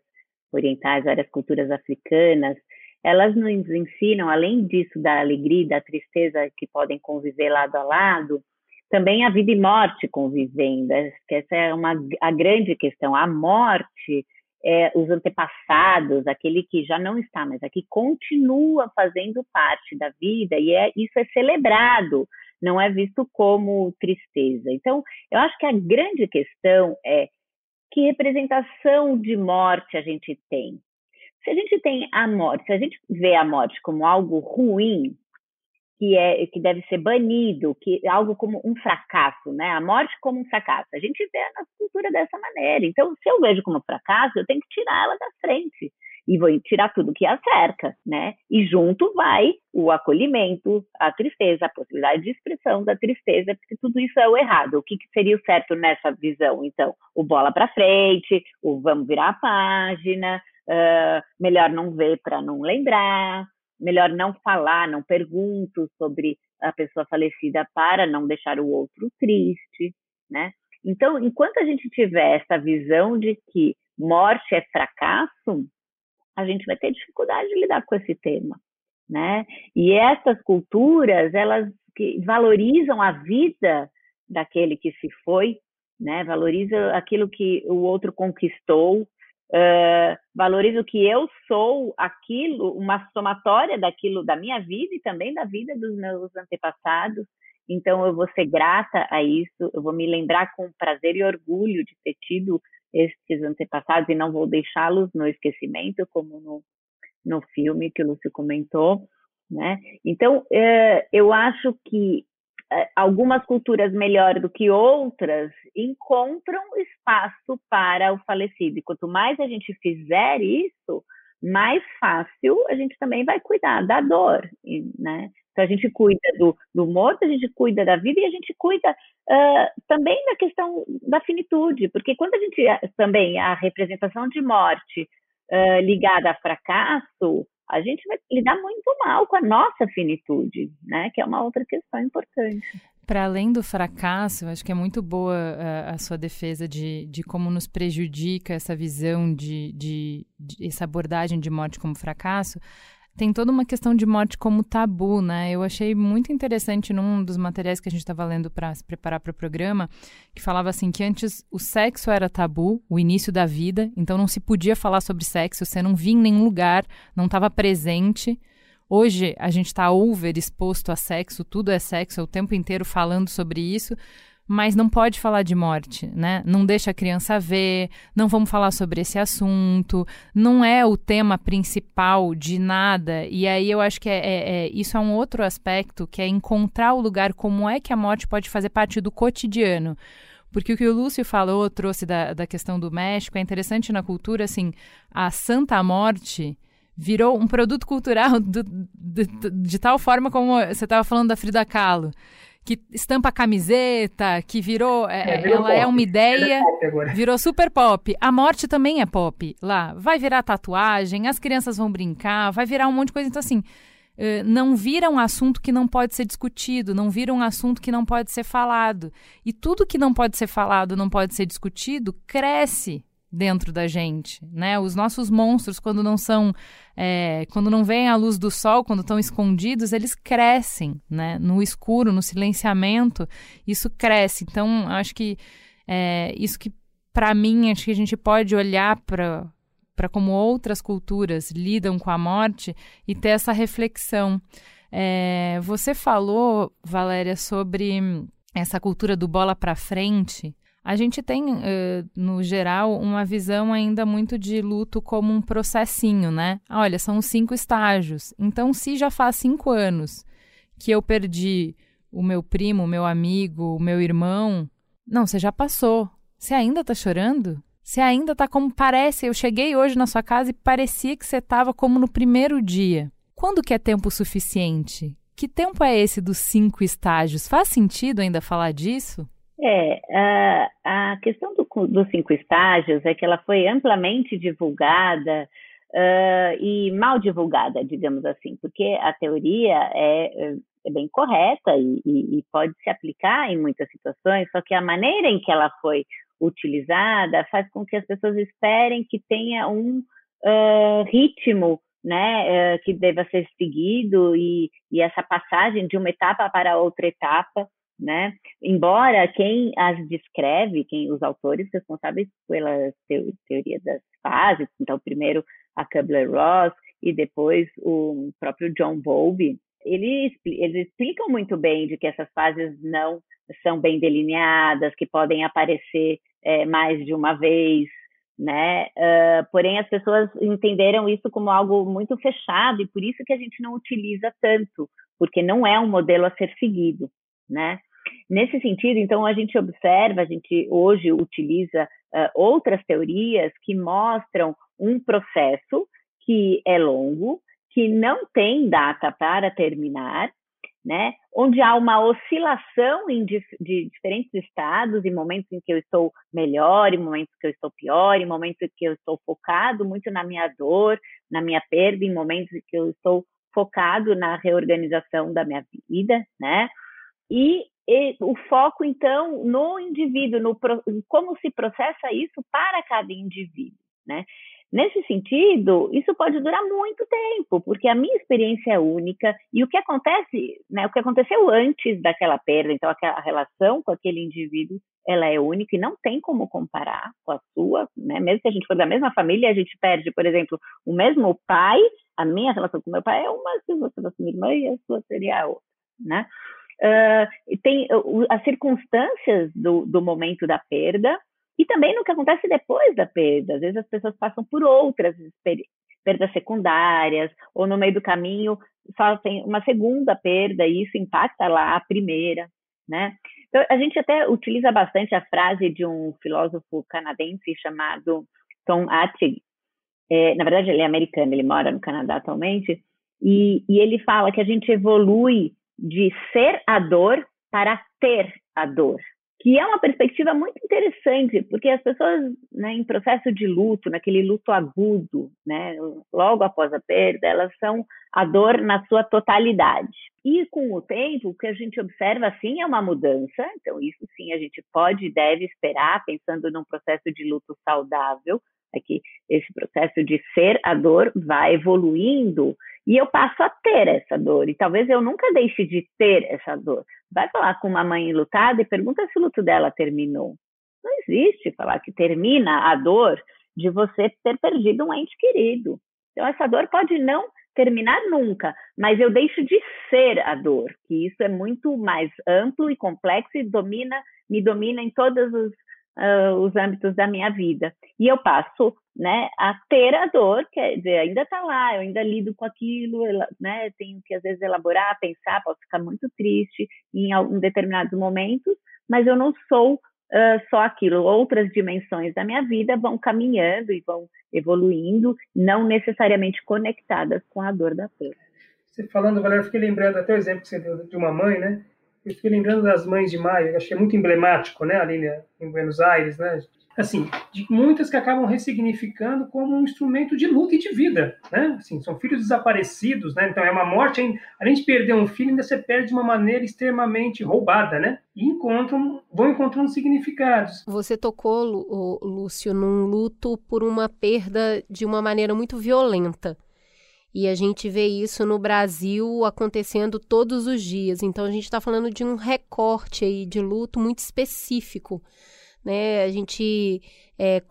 orientais, várias culturas africanas, elas nos ensinam, além disso da alegria e da tristeza que podem conviver lado a lado, também a vida e morte convivendo. essa é uma, a grande questão. A morte, é, os antepassados, aquele que já não está mais aqui, continua fazendo parte da vida e é, isso é celebrado, não é visto como tristeza. Então, eu acho que a grande questão é que representação de morte a gente tem. Se a gente tem a morte, se a gente vê a morte como algo ruim, que é que deve ser banido, que é algo como um fracasso, né? A morte como um fracasso. A gente vê a nossa cultura dessa maneira. Então, se eu vejo como fracasso, eu tenho que tirar ela da frente e vou tirar tudo que a cerca, né? E junto vai o acolhimento, a tristeza, a possibilidade de expressão da tristeza, porque tudo isso é o errado. O que, que seria o certo nessa visão? Então, o bola para frente, o vamos virar a página, uh, melhor não ver para não lembrar, melhor não falar, não pergunto sobre a pessoa falecida para não deixar o outro triste, né? Então, enquanto a gente tiver essa visão de que morte é fracasso, a gente vai ter dificuldade de lidar com esse tema, né? E essas culturas, elas valorizam a vida daquele que se foi, né? Valoriza aquilo que o outro conquistou, uh, valoriza o que eu sou, aquilo, uma somatória daquilo da minha vida e também da vida dos meus antepassados. Então eu vou ser grata a isso, eu vou me lembrar com prazer e orgulho de ter tido esses antepassados e não vou deixá-los no esquecimento, como no, no filme que o Lúcio comentou, né? Então, é, eu acho que algumas culturas melhor do que outras encontram espaço para o falecido. E quanto mais a gente fizer isso, mais fácil a gente também vai cuidar da dor, né? Então a gente cuida do, do morto, a gente cuida da vida e a gente cuida uh, também da questão da finitude, porque quando a gente também a representação de morte uh, ligada a fracasso, a gente vai lidar muito mal com a nossa finitude, né? Que é uma outra questão importante. Para além do fracasso, acho que é muito boa a, a sua defesa de, de como nos prejudica essa visão de, de, de essa abordagem de morte como fracasso tem toda uma questão de morte como tabu, né? Eu achei muito interessante num dos materiais que a gente estava lendo para se preparar para o programa, que falava assim que antes o sexo era tabu, o início da vida, então não se podia falar sobre sexo, você não via em nenhum lugar, não estava presente. Hoje a gente está over exposto a sexo, tudo é sexo, é o tempo inteiro falando sobre isso mas não pode falar de morte, né? Não deixa a criança ver, não vamos falar sobre esse assunto, não é o tema principal de nada. E aí eu acho que é, é, é, isso é um outro aspecto, que é encontrar o lugar como é que a morte pode fazer parte do cotidiano. Porque o que o Lúcio falou, trouxe da, da questão do México, é interessante na cultura, assim, a Santa Morte virou um produto cultural *laughs* do, do, do, de tal forma como você estava falando da Frida Kahlo que estampa a camiseta, que virou. É, é, ela pop. é uma ideia. Virou super pop. A morte também é pop lá. Vai virar tatuagem, as crianças vão brincar, vai virar um monte de coisa. Então, assim. Não vira um assunto que não pode ser discutido, não vira um assunto que não pode ser falado. E tudo que não pode ser falado, não pode ser discutido, cresce dentro da gente, né? Os nossos monstros, quando não são, é, quando não vêm à luz do sol, quando estão escondidos, eles crescem, né? No escuro, no silenciamento, isso cresce. Então, acho que é, isso que, para mim, acho que a gente pode olhar para para como outras culturas lidam com a morte e ter essa reflexão. É, você falou, Valéria, sobre essa cultura do bola para frente a gente tem, uh, no geral, uma visão ainda muito de luto como um processinho, né? Olha, são cinco estágios. Então, se já faz cinco anos que eu perdi o meu primo, o meu amigo, o meu irmão, não, você já passou. Você ainda tá chorando? Você ainda tá como parece. Eu cheguei hoje na sua casa e parecia que você tava como no primeiro dia. Quando que é tempo suficiente? Que tempo é esse dos cinco estágios? Faz sentido ainda falar disso? É, a, a questão do, dos cinco estágios é que ela foi amplamente divulgada uh, e mal divulgada, digamos assim, porque a teoria é, é bem correta e, e, e, pode se aplicar em muitas situações, só que a maneira em que ela foi utilizada faz com que as pessoas esperem que tenha um uh, ritmo né, uh, que deva ser seguido e, e essa passagem de uma etapa para outra etapa né? Embora quem as descreve, quem os autores responsáveis pela teoria das fases, então primeiro a Kubler-Ross e depois o próprio John Bowlby, eles, eles explicam muito bem de que essas fases não são bem delineadas, que podem aparecer é, mais de uma vez, né? Uh, porém, as pessoas entenderam isso como algo muito fechado e por isso que a gente não utiliza tanto, porque não é um modelo a ser seguido, né? Nesse sentido, então, a gente observa, a gente hoje utiliza uh, outras teorias que mostram um processo que é longo, que não tem data para terminar, né? Onde há uma oscilação de, de diferentes estados, em momentos em que eu estou melhor, em momentos que eu estou pior, em momentos em que eu estou focado muito na minha dor, na minha perda, em momentos em que eu estou focado na reorganização da minha vida, né? E e o foco, então, no indivíduo, no como se processa isso para cada indivíduo, né? Nesse sentido, isso pode durar muito tempo, porque a minha experiência é única e o que acontece, né, o que aconteceu antes daquela perda, então aquela relação com aquele indivíduo, ela é única e não tem como comparar com a sua, né? Mesmo se a gente for da mesma família, a gente perde, por exemplo, o mesmo pai, a minha relação com meu pai é uma, se você fosse minha irmã, e a sua seria a outra, né? Uh, tem uh, as circunstâncias do, do momento da perda, e também no que acontece depois da perda. Às vezes as pessoas passam por outras perdas secundárias, ou no meio do caminho só tem uma segunda perda e isso impacta lá a primeira, né? Então, a gente até utiliza bastante a frase de um filósofo canadense chamado Tom Attig. É, na verdade, ele é americano, ele mora no Canadá atualmente, e, e ele fala que a gente evolui de ser a dor para ter a dor que é uma perspectiva muito interessante, porque as pessoas né, em processo de luto, naquele luto agudo, né, logo após a perda, elas são a dor na sua totalidade. E com o tempo, o que a gente observa, sim, é uma mudança, então isso sim a gente pode e deve esperar, pensando num processo de luto saudável, é que esse processo de ser a dor vai evoluindo e eu passo a ter essa dor. E talvez eu nunca deixe de ter essa dor. Vai falar com uma mãe enlutada e pergunta se o luto dela terminou. Não existe falar que termina a dor de você ter perdido um ente querido. Então, essa dor pode não terminar nunca, mas eu deixo de ser a dor, que isso é muito mais amplo e complexo e domina, me domina em todos os uh, os âmbitos da minha vida. E eu passo né, a ter a dor, quer dizer, ainda está lá, eu ainda lido com aquilo, né, tenho que às vezes elaborar, pensar, posso ficar muito triste em, algum, determinados momentos, mas eu não sou uh, só aquilo. Outras dimensões da minha vida vão caminhando e vão evoluindo, não necessariamente conectadas com a dor da perda. Você falando, Valéria, fiquei lembrando até o exemplo que você deu de uma mãe, né? Eu fiquei lembrando das Mães de Maio, achei muito emblemático, né, ali em Buenos Aires, né? Assim, de muitas que acabam ressignificando como um instrumento de luta e de vida, né? Assim, são filhos desaparecidos, né? Então é uma morte, além de perder um filho, ainda você perde de uma maneira extremamente roubada, né? E encontram, vão encontrando significados. Você tocou, Lúcio, num luto por uma perda de uma maneira muito violenta. E a gente vê isso no Brasil acontecendo todos os dias. Então a gente está falando de um recorte aí de luto muito específico. Né? A gente é,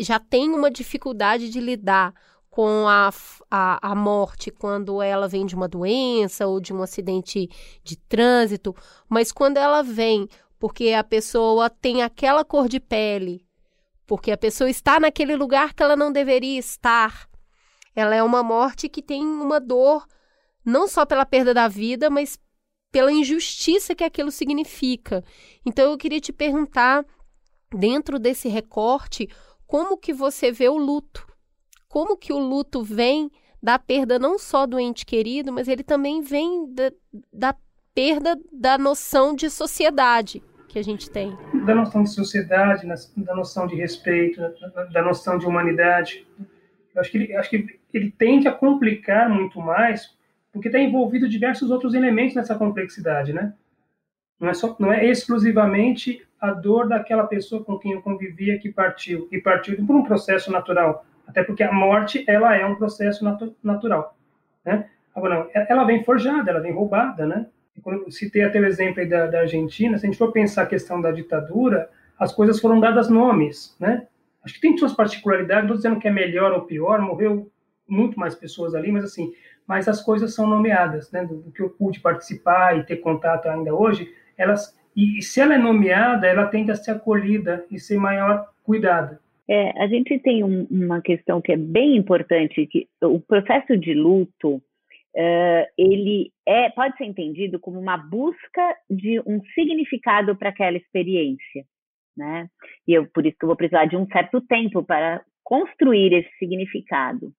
já tem uma dificuldade de lidar com a, a, a morte quando ela vem de uma doença ou de um acidente de trânsito, mas quando ela vem porque a pessoa tem aquela cor de pele, porque a pessoa está naquele lugar que ela não deveria estar, ela é uma morte que tem uma dor não só pela perda da vida, mas pela injustiça que aquilo significa. Então eu queria te perguntar, dentro desse recorte, como que você vê o luto? Como que o luto vem da perda não só do ente querido, mas ele também vem da, da perda da noção de sociedade que a gente tem. Da noção de sociedade, da noção de respeito, da noção de humanidade. Eu acho que ele, acho que ele tende a complicar muito mais, porque está envolvido diversos outros elementos nessa complexidade, né? Não é, só, não é exclusivamente a dor daquela pessoa com quem eu convivia que partiu, e partiu por um processo natural, até porque a morte, ela é um processo natu natural, né? Agora, não, ela vem forjada, ela vem roubada, né? Quando eu citei até o exemplo da, da Argentina, se a gente for pensar a questão da ditadura, as coisas foram dadas nomes, né? Acho que tem suas particularidades, não estou dizendo que é melhor ou pior, morreu muito mais pessoas ali, mas assim, mas as coisas são nomeadas, né? Do, do que eu pude participar e ter contato ainda hoje, elas e se ela é nomeada, ela tende a ser acolhida e ser maior cuidada. É, a gente tem um, uma questão que é bem importante, que o processo de luto, uh, ele é, pode ser entendido como uma busca de um significado para aquela experiência né? E eu por isso que eu vou precisar de um certo tempo para construir esse significado.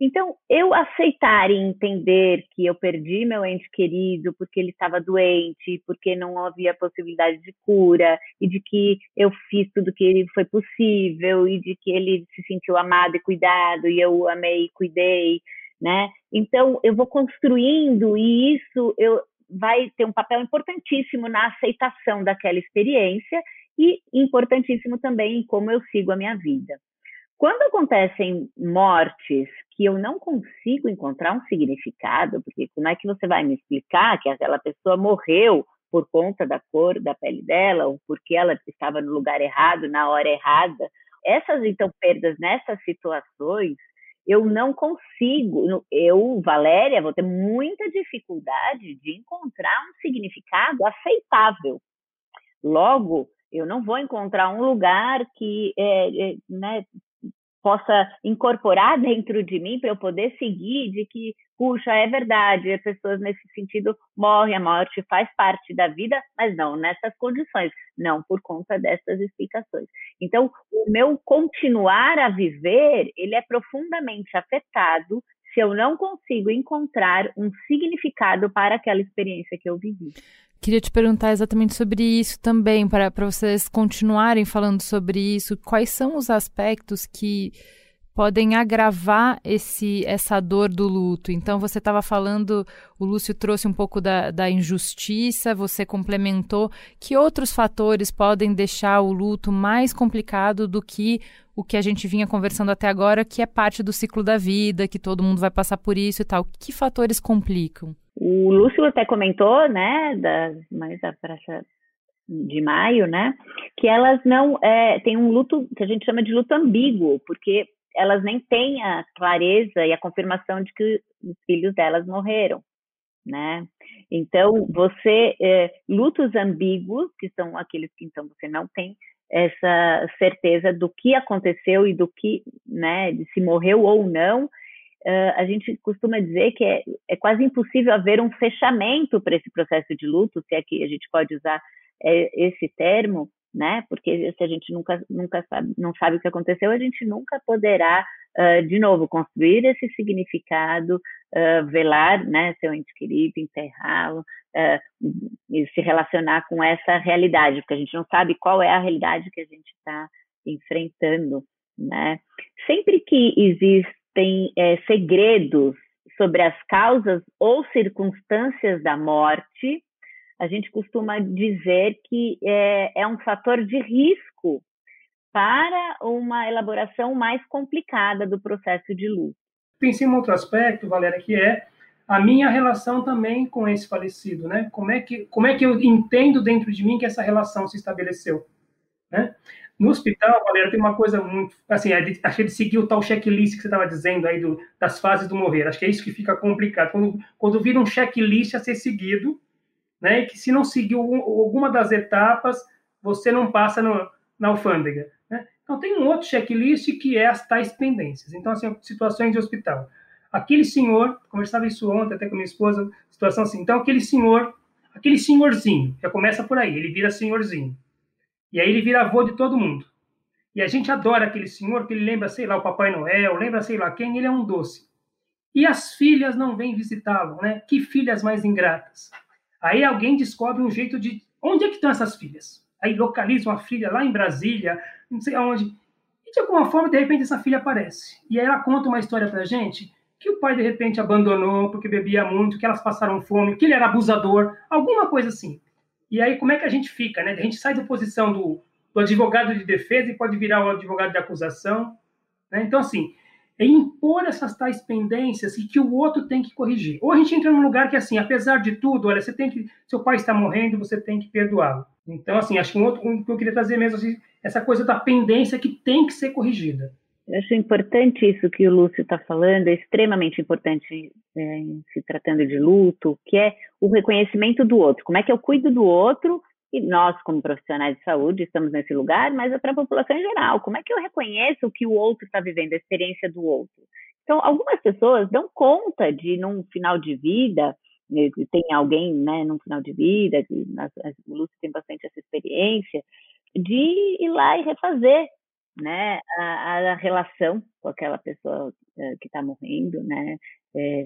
Então, eu aceitar e entender que eu perdi meu ente querido porque ele estava doente, porque não havia possibilidade de cura, e de que eu fiz tudo que foi possível, e de que ele se sentiu amado e cuidado, e eu amei e cuidei, né? Então, eu vou construindo, e isso eu, vai ter um papel importantíssimo na aceitação daquela experiência e importantíssimo também como eu sigo a minha vida. Quando acontecem mortes que eu não consigo encontrar um significado, porque como é que você vai me explicar que aquela pessoa morreu por conta da cor da pele dela, ou porque ela estava no lugar errado, na hora errada. Essas, então, perdas nessas situações, eu não consigo, eu, Valéria, vou ter muita dificuldade de encontrar um significado aceitável. Logo, eu não vou encontrar um lugar que é, é, né, possa incorporar *laughs* dentro de mim para eu poder seguir de que, puxa, é verdade, as pessoas nesse sentido morrem, a morte faz parte da vida, mas não nessas condições, não por conta dessas explicações. Então, o meu continuar a viver, ele é profundamente afetado se eu não consigo encontrar um significado para aquela experiência que eu vivi. Queria te perguntar exatamente sobre isso também, para, vocês continuarem falando sobre isso. Quais são os aspectos que podem agravar esse, essa dor do luto? Então, você estava falando, o Lúcio trouxe um pouco da, da injustiça, você complementou. Que outros fatores podem deixar o luto mais complicado do que o que a gente vinha conversando até agora, que é parte do ciclo da vida, que todo mundo vai passar por isso e tal? Que fatores complicam? O Lúcio até comentou, né, da, mais da praça de maio, né, que elas não é, tem um luto que a gente chama de luto ambíguo, porque elas nem têm a clareza e a confirmação de que os filhos delas morreram, né? Então você é, lutos ambíguos, que são aqueles que então você não tem essa certeza do que aconteceu e do que, né, de se morreu ou não, uh, a gente costuma dizer que é, é quase impossível haver um fechamento para esse processo de luto, se é que a gente pode usar é, esse termo, né? Porque se a gente nunca, nunca sabe, não sabe o que aconteceu, a gente nunca poderá, uh, de novo, construir esse significado, uh, velar, né, seu ente querido, enterrá-lo, e se relacionar com essa realidade, porque a gente não sabe qual é a realidade que a gente está enfrentando, né? Sempre que existe tem é, segredos sobre as causas ou circunstâncias da morte, a gente costuma dizer que é, é um fator de risco para uma elaboração mais complicada do processo de luto. Pensei em outro aspecto, Valéria, que é a minha relação também com esse falecido, né? Como é que como é que eu entendo dentro de mim que essa relação se estabeleceu, né? No hospital, galera, tem uma coisa muito. Assim, acho que ele seguiu o tal checklist que você estava dizendo aí do, das fases do morrer. Acho que é isso que fica complicado. Quando, quando vira um checklist a ser seguido, né? Que se não seguiu alguma das etapas, você não passa no, na alfândega. Né? Então, tem um outro checklist que é as tais pendências. Então, assim, situações de hospital. Aquele senhor, conversava isso ontem até com minha esposa, situação assim. Então, aquele senhor, aquele senhorzinho, já começa por aí, ele vira senhorzinho e aí ele vira avô de todo mundo. E a gente adora aquele senhor que ele lembra, sei lá, o Papai Noel, lembra sei lá quem, ele é um doce. E as filhas não vêm visitá-lo, né? Que filhas mais ingratas. Aí alguém descobre um jeito de. Onde é que estão essas filhas? Aí localiza uma filha lá em Brasília, não sei aonde. E de alguma forma, de repente, essa filha aparece. E aí ela conta uma história pra gente que o pai, de repente, abandonou porque bebia muito, que elas passaram fome, que ele era abusador, alguma coisa assim. E aí, como é que a gente fica? Né? A gente sai da posição do, do advogado de defesa e pode virar o advogado de acusação. Né? Então, assim, é impor essas tais pendências e que o outro tem que corrigir. Ou a gente entra num lugar que, assim, apesar de tudo, olha, você tem que. Seu pai está morrendo, você tem que perdoá-lo. Então, assim, acho que um outro um, que eu queria trazer mesmo, assim, essa coisa da pendência que tem que ser corrigida. Eu acho importante isso que o Lúcio está falando, é extremamente importante é, se tratando de luto, que é o reconhecimento do outro. Como é que eu cuido do outro e nós, como profissionais de saúde, estamos nesse lugar, mas é para a população em geral. Como é que eu reconheço o que o outro está vivendo, a experiência do outro? Então, algumas pessoas dão conta de, num final de vida, né, tem alguém, né, num final de vida, o Lúcio tem bastante essa experiência, de ir lá e refazer né, a, a relação com aquela pessoa uh, que está morrendo, né, é,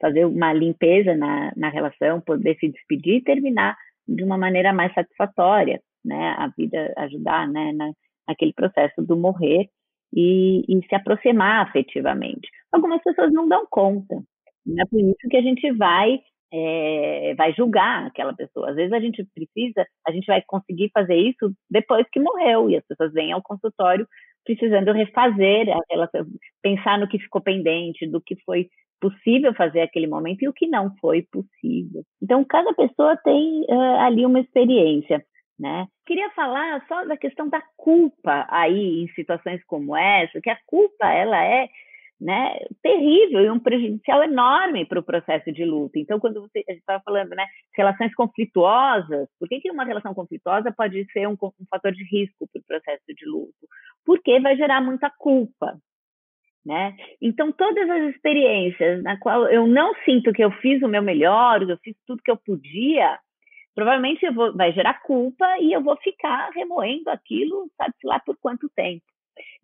fazer uma limpeza na, na relação, poder se despedir e terminar de uma maneira mais satisfatória, né, a vida ajudar, né, na, naquele processo do morrer e, e se aproximar afetivamente. Algumas pessoas não dão conta, é por isso que a gente vai é, vai julgar aquela pessoa. Às vezes a gente precisa, a gente vai conseguir fazer isso depois que morreu e as pessoas vêm ao consultório precisando refazer pensar no que ficou pendente, do que foi possível fazer aquele momento e o que não foi possível. Então, cada pessoa tem uh, ali uma experiência. Né? Queria falar só da questão da culpa aí em situações como essa, que a culpa ela é né, terrível e um prejudicial enorme para o processo de luto. Então, quando você estava falando, né, relações conflituosas, por que, que uma relação conflituosa pode ser um, um fator de risco para o processo de luto? Porque vai gerar muita culpa, né? Então, todas as experiências na qual eu não sinto que eu fiz o meu melhor, que eu fiz tudo que eu podia, provavelmente vou, vai gerar culpa e eu vou ficar remoendo aquilo, sabe-se lá por quanto tempo.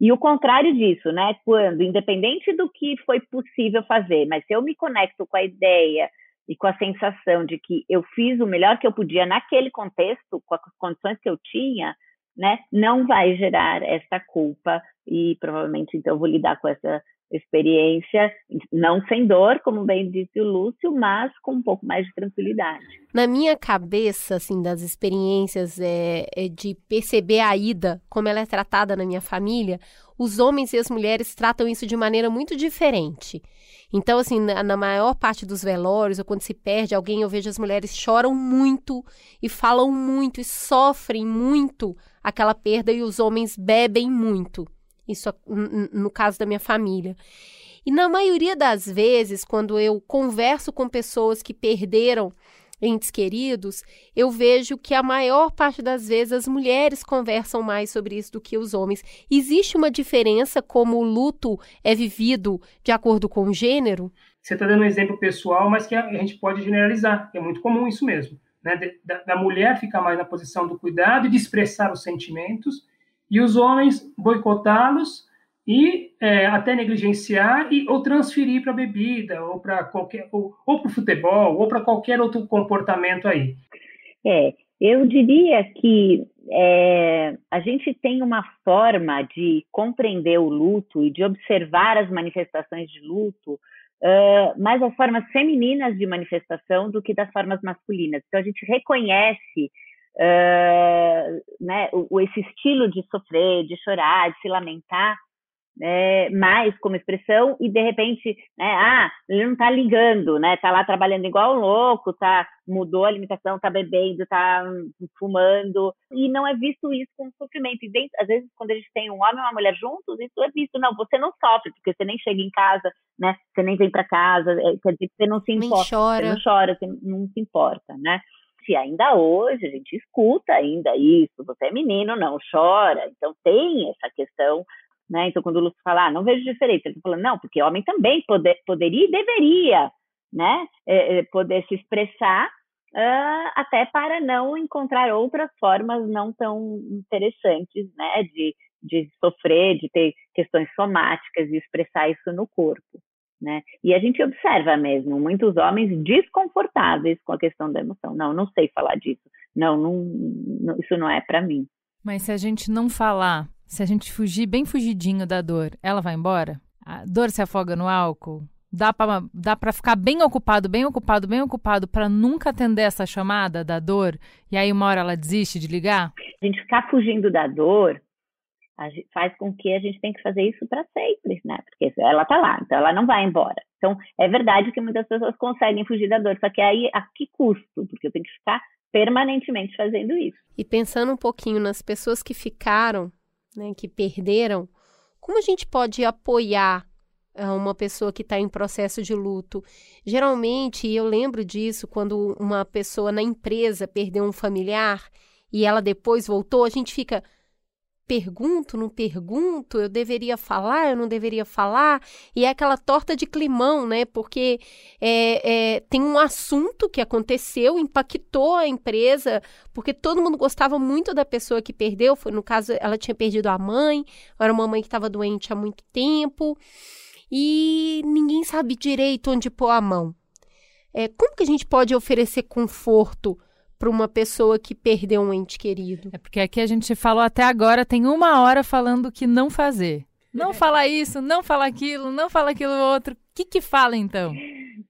E o contrário disso, né? Quando, independente do que foi possível fazer, mas se eu me conecto com a ideia e com a sensação de que eu fiz o melhor que eu podia naquele contexto, com as condições que eu tinha, né? Não vai gerar essa culpa e provavelmente então eu vou lidar com essa experiência, não sem dor, como bem disse o Lúcio, mas com um pouco mais de tranquilidade. Na minha cabeça, assim, das experiências é, é de perceber a ida, como ela é tratada na minha família, os homens e as mulheres tratam isso de maneira muito diferente. Então, assim, na, na, maior parte dos velórios, ou quando se perde alguém, eu vejo as mulheres choram muito e falam muito e sofrem muito aquela perda e os homens bebem muito. Isso no caso da minha família. E na maioria das vezes, quando eu converso com pessoas que perderam entes queridos, eu vejo que a maior parte das vezes as mulheres conversam mais sobre isso do que os homens. Existe uma diferença como o luto é vivido de acordo com o gênero? Você está dando um exemplo pessoal, mas que a gente pode generalizar. É muito comum isso mesmo. Né? Da, da mulher ficar mais na posição do cuidado e de expressar os sentimentos, e os homens boicotá-los e é, até negligenciar e, ou transferir para bebida, ou para qualquer, ou, ou para o futebol, ou para qualquer outro comportamento aí. É, eu diria que é, a gente tem uma forma de compreender o luto e de observar as manifestações de luto uh, mais as formas femininas de manifestação do que das formas masculinas. Então a gente reconhece uh, né, o, esse estilo de sofrer, de chorar, de se lamentar, né, mais como expressão e de repente, né, ah, ele não está ligando, né, tá lá trabalhando igual um louco, tá, mudou a alimentação, tá bebendo, tá fumando e não é visto isso com sofrimento. E dentro, às vezes quando a gente tem um homem e uma mulher juntos, isso é visto, não, você não sofre porque você nem chega em casa, né, você nem vem para casa, é, quer dizer você não se importa, chora. você não chora, você não se importa, né? Ainda hoje a gente escuta ainda isso, você é menino, não chora, então tem essa questão, né? Então quando o Lúcio fala, ah, não vejo diferença, ele está falando, não, porque homem também poder, poderia e deveria, né, é, é, poder se expressar uh, até para não encontrar outras formas não tão interessantes, né, de, de sofrer, de ter questões somáticas, de expressar isso no corpo. Né? E a gente observa mesmo muitos homens desconfortáveis com a questão da emoção. Não, não sei falar disso. Não, não, não isso não é para mim. Mas se a gente não falar, se a gente fugir bem fugidinho da dor, ela vai embora? A dor se afoga no álcool? Dá para dá pra ficar bem ocupado, bem ocupado, bem ocupado para nunca atender essa chamada da dor e aí uma hora ela desiste de ligar? A gente ficar fugindo da dor faz com que a gente tenha que fazer isso para sempre, né? Porque ela está lá, então ela não vai embora. Então, é verdade que muitas pessoas conseguem fugir da dor, só que aí a que custo? Porque eu tenho que ficar permanentemente fazendo isso. E pensando um pouquinho nas pessoas que ficaram, né, que perderam, como a gente pode apoiar ah, uma pessoa que está em processo de luto. Geralmente, eu lembro disso quando uma pessoa na empresa perdeu um familiar e ela depois voltou, a gente fica, pergunto, não pergunto, eu deveria falar, eu não deveria falar, e é aquela torta de climão, né? Porque é, é, tem um assunto que aconteceu, impactou a empresa, porque todo mundo gostava muito da pessoa que perdeu. Foi, no caso, ela tinha perdido a mãe, era uma mãe que estava doente há muito tempo, e ninguém sabe direito onde pôr a mão. É, como que a gente pode oferecer conforto para uma pessoa que perdeu um ente querido. É porque aqui a gente falou até agora, tem uma hora falando que não fazer. Não falar isso, não falar aquilo, não falar aquilo outro. O que que fala então?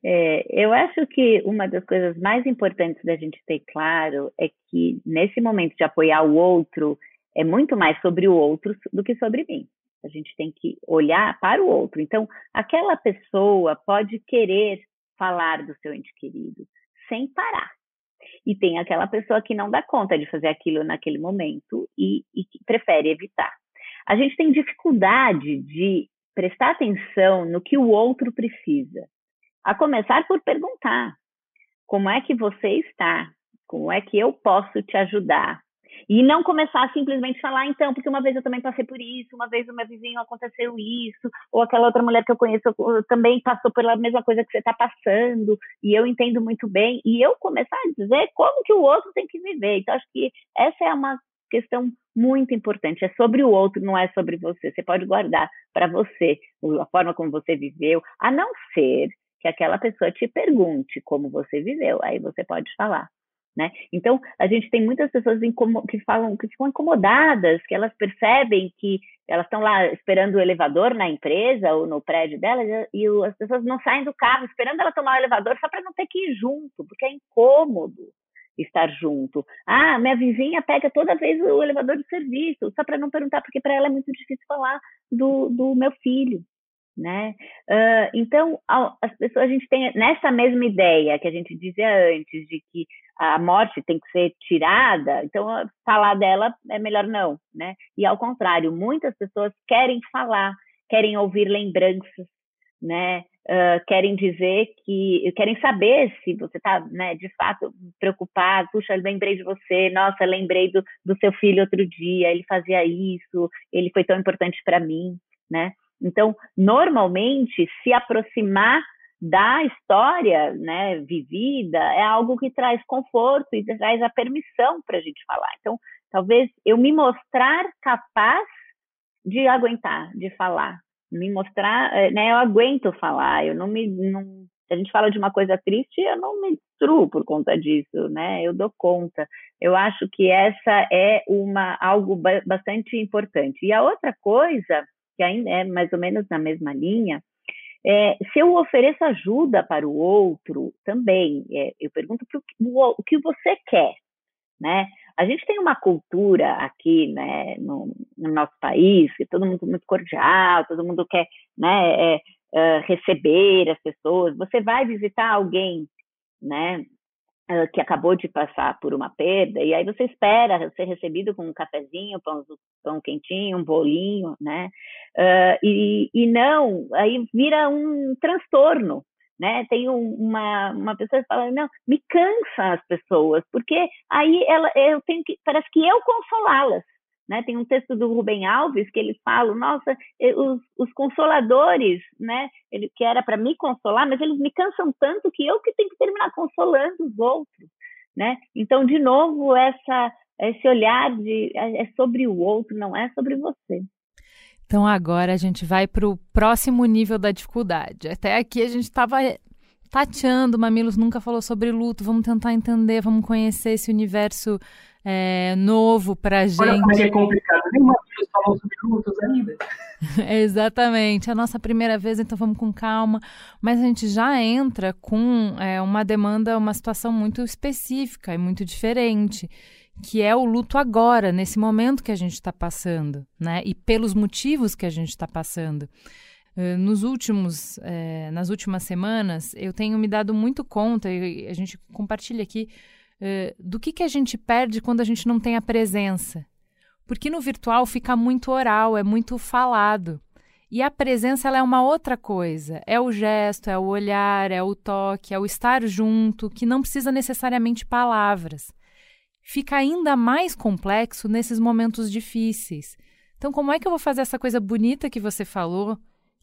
É, eu acho que uma das coisas mais importantes da gente ter claro é que nesse momento de apoiar o outro é muito mais sobre o outro do que sobre mim. A gente tem que olhar para o outro. Então, aquela pessoa pode querer falar do seu ente querido sem parar. E tem aquela pessoa que não dá conta de fazer aquilo naquele momento e, e que prefere evitar. A gente tem dificuldade de prestar atenção no que o outro precisa. A começar por perguntar: como é que você está? Como é que eu posso te ajudar? E não começar a simplesmente falar, então, porque uma vez eu também passei por isso, uma vez o meu vizinho aconteceu isso, ou aquela outra mulher que eu conheço também passou pela mesma coisa que você está passando, e eu entendo muito bem, e eu começar a dizer como que o outro tem que viver. Então, acho que essa é uma questão muito importante. É sobre o outro, não é sobre você. Você pode guardar para você a forma como você viveu, a não ser que aquela pessoa te pergunte como você viveu. Aí você pode falar. Né? Então, a gente tem muitas pessoas que falam que ficam incomodadas, que elas percebem que elas estão lá esperando o elevador na empresa ou no prédio delas e as pessoas não saem do carro esperando ela tomar o elevador só para não ter que ir junto, porque é incômodo estar junto. Ah, minha vizinha pega toda vez o elevador de serviço, só para não perguntar, porque para ela é muito difícil falar do, do meu filho né? Uh, então, as pessoas, a gente tem nessa mesma ideia que a gente dizia antes, de que a morte tem que ser tirada, então falar dela é melhor não, né? E ao contrário, muitas pessoas querem falar, querem ouvir lembranças, né? Uh, querem dizer que querem saber se você está né, de fato preocupado, puxa, lembrei de você, nossa, lembrei do, do seu filho outro dia, ele fazia isso, ele foi tão importante para mim, né? Então, normalmente, se aproximar da história né, vivida é algo que traz conforto e traz a permissão para a gente falar. Então, talvez eu me mostrar capaz de aguentar, de falar, me mostrar, eh, né, eu aguento falar, eu não me, não, se a gente fala de uma coisa triste, eu não me destruo por conta disso, né, eu dou conta. Eu acho que essa é uma, algo bastante importante. E a outra coisa que ainda é mais ou menos na mesma linha, é, se eu ofereço ajuda para o outro também, é, eu pergunto pro, o, o que você quer, né? A gente tem uma cultura aqui, né, no, no nosso país, que todo mundo é muito cordial, todo mundo quer, né, é, é, receber as pessoas. Você vai visitar alguém, né, que acabou de passar por uma perda, e aí você espera ser recebido com um cafezinho, pão, pão quentinho, um bolinho, né? Uh, e, e não, aí vira um transtorno, né? Tem um, uma, uma pessoa que fala, não, me cansa as pessoas, porque aí ela, eu tenho que, parece que eu consolá-las, né? Tem um texto do Rubem Alves que ele fala, nossa, os, os consoladores, né? Ele, que era para me consolar, mas eles me cansam tanto que eu que tenho que terminar consolando os outros, né? Então, de novo, essa, esse olhar de, é, é sobre o outro, não é sobre você. Então agora a gente vai para o próximo nível da dificuldade. Até aqui a gente estava tateando, Mamilos nunca falou sobre luto, vamos tentar entender, vamos conhecer esse universo é, novo pra gente. Olha como é, é complicado, nem Matheus falou sobre lutos ainda. *laughs* Exatamente, é a nossa primeira vez, então vamos com calma. Mas a gente já entra com é, uma demanda, uma situação muito específica e muito diferente, que é o luto agora, nesse momento que a gente está passando, né? E pelos motivos que a gente está passando. Uh, nos últimos, é, nas últimas semanas, eu tenho me dado muito conta, e a gente compartilha aqui uh, do que, que a gente perde quando a gente não tem a presença. Porque no virtual fica muito oral, é muito falado. E a presença ela é uma outra coisa. É o gesto, é o olhar, é o toque, é o estar junto, que não precisa necessariamente palavras. Fica ainda mais complexo nesses momentos difíceis. Então, como é que eu vou fazer essa coisa bonita que você falou,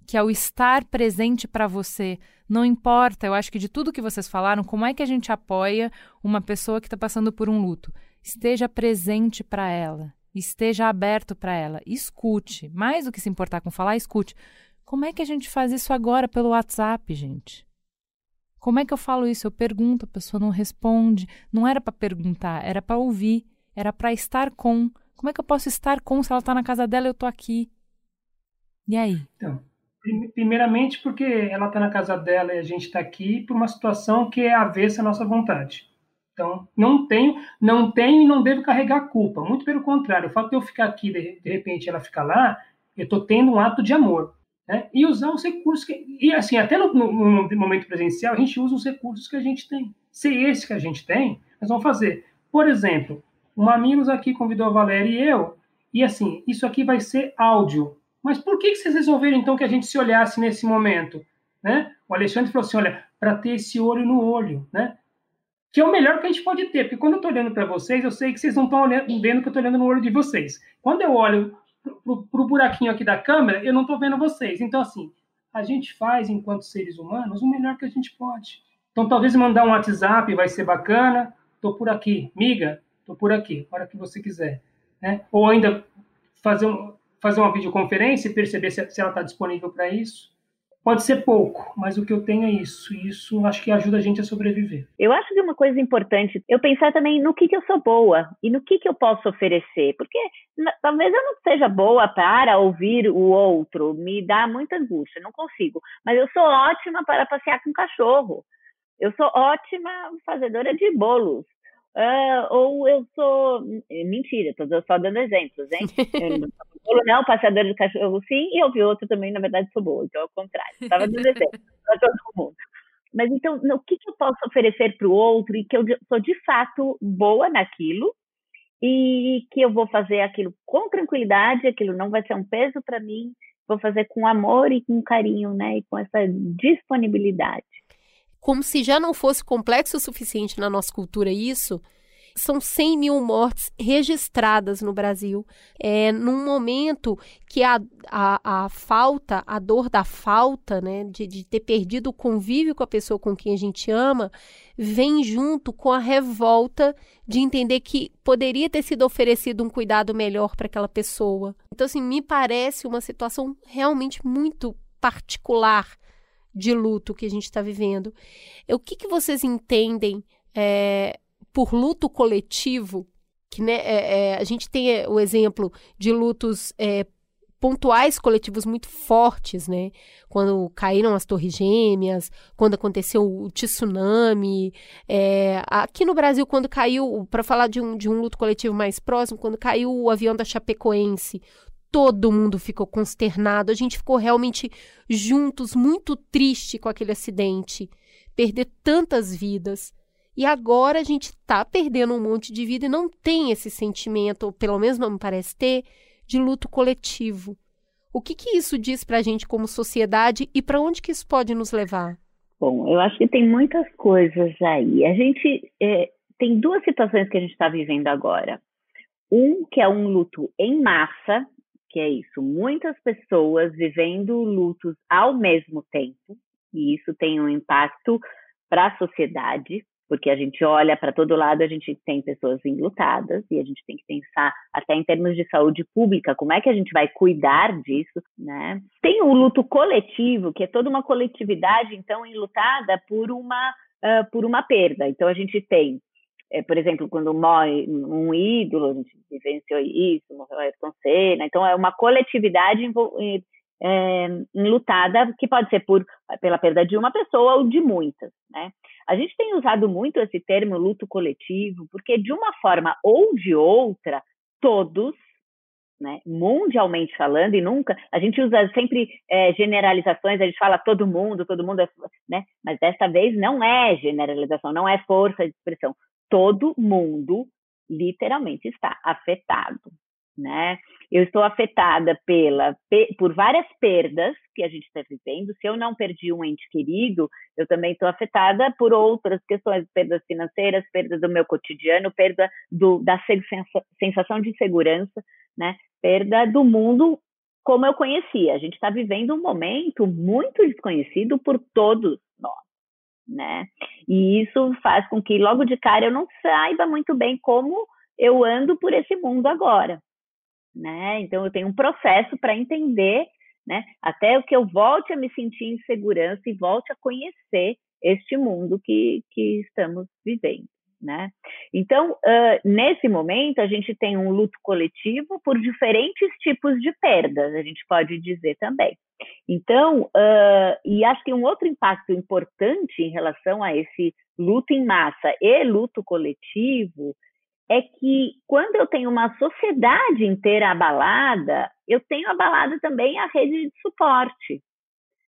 que é o estar presente para você. Não importa, eu acho que de tudo que vocês falaram, como é que a gente apoia uma pessoa que está passando por um luto? Esteja presente para ela, esteja aberto para ela, escute. Mais do que se importar com falar, escute. Como é que a gente faz isso agora pelo WhatsApp, gente? Como é que eu falo isso? Eu pergunto, a pessoa não responde. Não era para perguntar, era para ouvir, era para estar com. Como é que eu posso estar com se ela está na casa dela e eu estou aqui? E aí? Então, Primeiramente porque ela está na casa dela e a gente está aqui por uma situação que é avessa à nossa vontade. Então, não tenho, não tenho e não devo carregar culpa. Muito pelo contrário, o fato de eu ficar aqui, de, de repente ela ficar lá, eu estou tendo um ato de amor. Né? E usar os recursos que. E assim, até no, no, no, momento presencial, a gente usa os recursos que a gente tem. Se esse que a gente tem, nós vamos fazer. Por exemplo, um amigo aqui convidou a Valéria e eu, e assim, isso aqui vai ser áudio. Mas por que, que vocês resolveram então que a gente se olhasse nesse momento? Né? O Alexandre falou assim: olha, para ter esse olho no olho, né? Que é o melhor que a gente pode ter, porque quando eu estou olhando para vocês, eu sei que vocês não estão vendo que eu estou olhando no olho de vocês. Quando eu olho para o buraquinho aqui da câmera, eu não estou vendo vocês. Então, assim, a gente faz, enquanto seres humanos, o melhor que a gente pode. Então, talvez mandar um WhatsApp vai ser bacana. Estou por aqui. Miga, estou por aqui, hora que você quiser. Né? Ou ainda fazer, um, fazer uma videoconferência e perceber se, se ela está disponível para isso. Pode ser pouco, mas o que eu tenho é isso. E isso acho que ajuda a gente a sobreviver. Eu acho que uma coisa importante eu pensar também no que, que eu sou boa e no que, que eu posso oferecer. Porque talvez eu não seja boa para ouvir o outro, me dá muita angústia, não consigo. Mas eu sou ótima para passear com cachorro. Eu sou ótima fazedora de bolos. Uh, ou eu sou. Mentira, estou só dando exemplos, hein? *laughs* Eu não, passeador de cachorro sim, e eu vi outro também, na verdade, sou boa, então é o contrário. Estava dando exemplos *laughs* para todo mundo. Mas então, o que, que eu posso oferecer para o outro e que eu sou de fato boa naquilo e que eu vou fazer aquilo com tranquilidade, aquilo não vai ser um peso para mim, vou fazer com amor e com carinho, né? E com essa disponibilidade como se já não fosse complexo o suficiente na nossa cultura isso, são 100 mil mortes registradas no Brasil, é, num momento que a, a, a falta, a dor da falta, né, de, de ter perdido o convívio com a pessoa com quem a gente ama, vem junto com a revolta de entender que poderia ter sido oferecido um cuidado melhor para aquela pessoa. Então, assim, me parece uma situação realmente muito particular de luto que a gente está vivendo. O que, que vocês entendem é, por luto coletivo? Que né, é, é, a gente tem é, o exemplo de lutos é, pontuais coletivos muito fortes, né? Quando caíram as torres gêmeas, quando aconteceu o tsunami, é, aqui no Brasil quando caiu, para falar de um, de um luto coletivo mais próximo, quando caiu o avião da Chapecoense, todo mundo ficou consternado, a gente ficou realmente juntos, muito triste com aquele acidente, perder tantas vidas. E agora a gente está perdendo um monte de vida e não tem esse sentimento, ou pelo menos não me parece ter, de luto coletivo. O que, que isso diz para a gente como sociedade e para onde que isso pode nos levar? Bom, eu acho que tem muitas coisas aí. A gente é, tem duas situações que a gente está vivendo agora. Um que é um luto em massa, que é isso, muitas pessoas vivendo lutos ao mesmo tempo, e isso tem um impacto para a sociedade, porque a gente olha para todo lado, a gente tem pessoas enlutadas e a gente tem que pensar até em termos de saúde pública, como é que a gente vai cuidar disso, né? Tem o luto coletivo, que é toda uma coletividade então enlutada por uma uh, por uma perda. Então a gente tem é, por exemplo, quando morre um ídolo, a gente vivenciou isso, morreu Ayrton Senna, então é uma coletividade é, enlutada que pode ser por, pela perda de uma pessoa ou de muitas, né? A gente tem usado muito esse termo luto coletivo, porque de uma forma ou de outra, todos, né, mundialmente falando, e nunca, a gente usa sempre é, generalizações, a gente fala todo mundo, todo mundo, é, né, mas dessa vez não é generalização, não é força de expressão todo mundo literalmente está afetado, né? Eu estou afetada pela, por várias perdas que a gente está vivendo. Se eu não perdi um ente querido, eu também estou afetada por outras questões, perdas financeiras, perda do meu cotidiano, perda do, da sensação de segurança, né? Perda do mundo como eu conhecia. A gente está vivendo um momento muito desconhecido por todos nós né? E isso faz com que logo de cara eu não saiba muito bem como eu ando por esse mundo agora, né? Então eu tenho um processo para entender, né? Até que eu volte a me sentir em segurança e volte a conhecer este mundo que, que estamos vivendo né? Então, uh, nesse momento, a gente tem um luto coletivo por diferentes tipos de perdas, a gente pode dizer também. Então, uh, e acho que um outro impacto importante em relação a esse luto em massa e luto coletivo é que quando eu tenho uma sociedade inteira abalada, eu tenho abalado também a rede de suporte,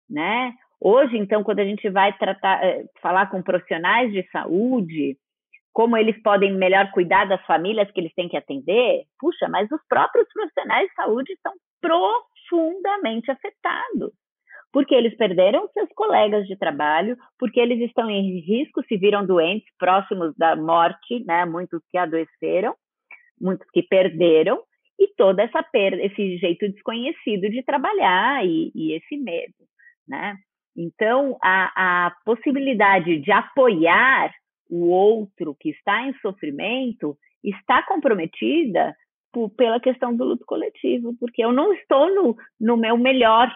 né? Hoje, então, quando a gente vai tratar, falar com profissionais de saúde, como eles podem melhor cuidar das famílias que eles têm que atender, puxa, mas os próprios profissionais de saúde estão profundamente afetados porque eles perderam seus colegas de trabalho, porque eles estão em risco, se viram doentes, próximos da morte, né? Muitos que adoeceram, muitos que perderam, e toda essa perda, esse jeito desconhecido de trabalhar e, e esse medo, né? Então, a, a possibilidade de apoiar o outro que está em sofrimento está comprometida por, pela questão do luto coletivo, porque eu não estou no, no meu melhor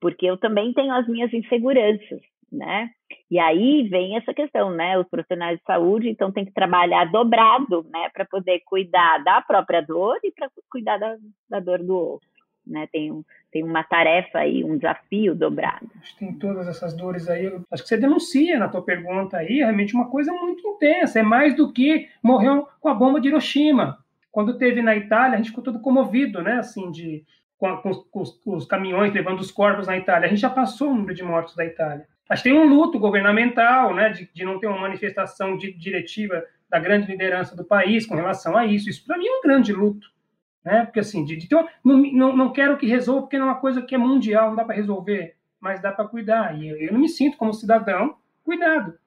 porque eu também tenho as minhas inseguranças, né? E aí vem essa questão, né? Os profissionais de saúde, então, tem que trabalhar dobrado, né, para poder cuidar da própria dor e para cuidar da, da, dor do outro, né? Tem, um, tem uma tarefa aí, um desafio dobrado. Tem todas essas dores aí. Acho que você denuncia na tua pergunta aí, realmente uma coisa muito intensa. É mais do que morreu com a bomba de Hiroshima. Quando teve na Itália, a gente ficou todo comovido, né? Assim, de com, com, com os, os, caminhões levando os corpos na Itália. A gente já passou o número de mortos da Itália. Mas tem um luto governamental, né, de, de não ter uma manifestação de, diretiva da grande liderança do país com relação a isso. Isso, para mim, é um grande luto. Né? Porque, assim, de, de não, não, não quero que resolva, porque não é uma coisa que é mundial, não dá para resolver, mas dá para cuidar. E eu, eu não me sinto, como cidadão, cuidado.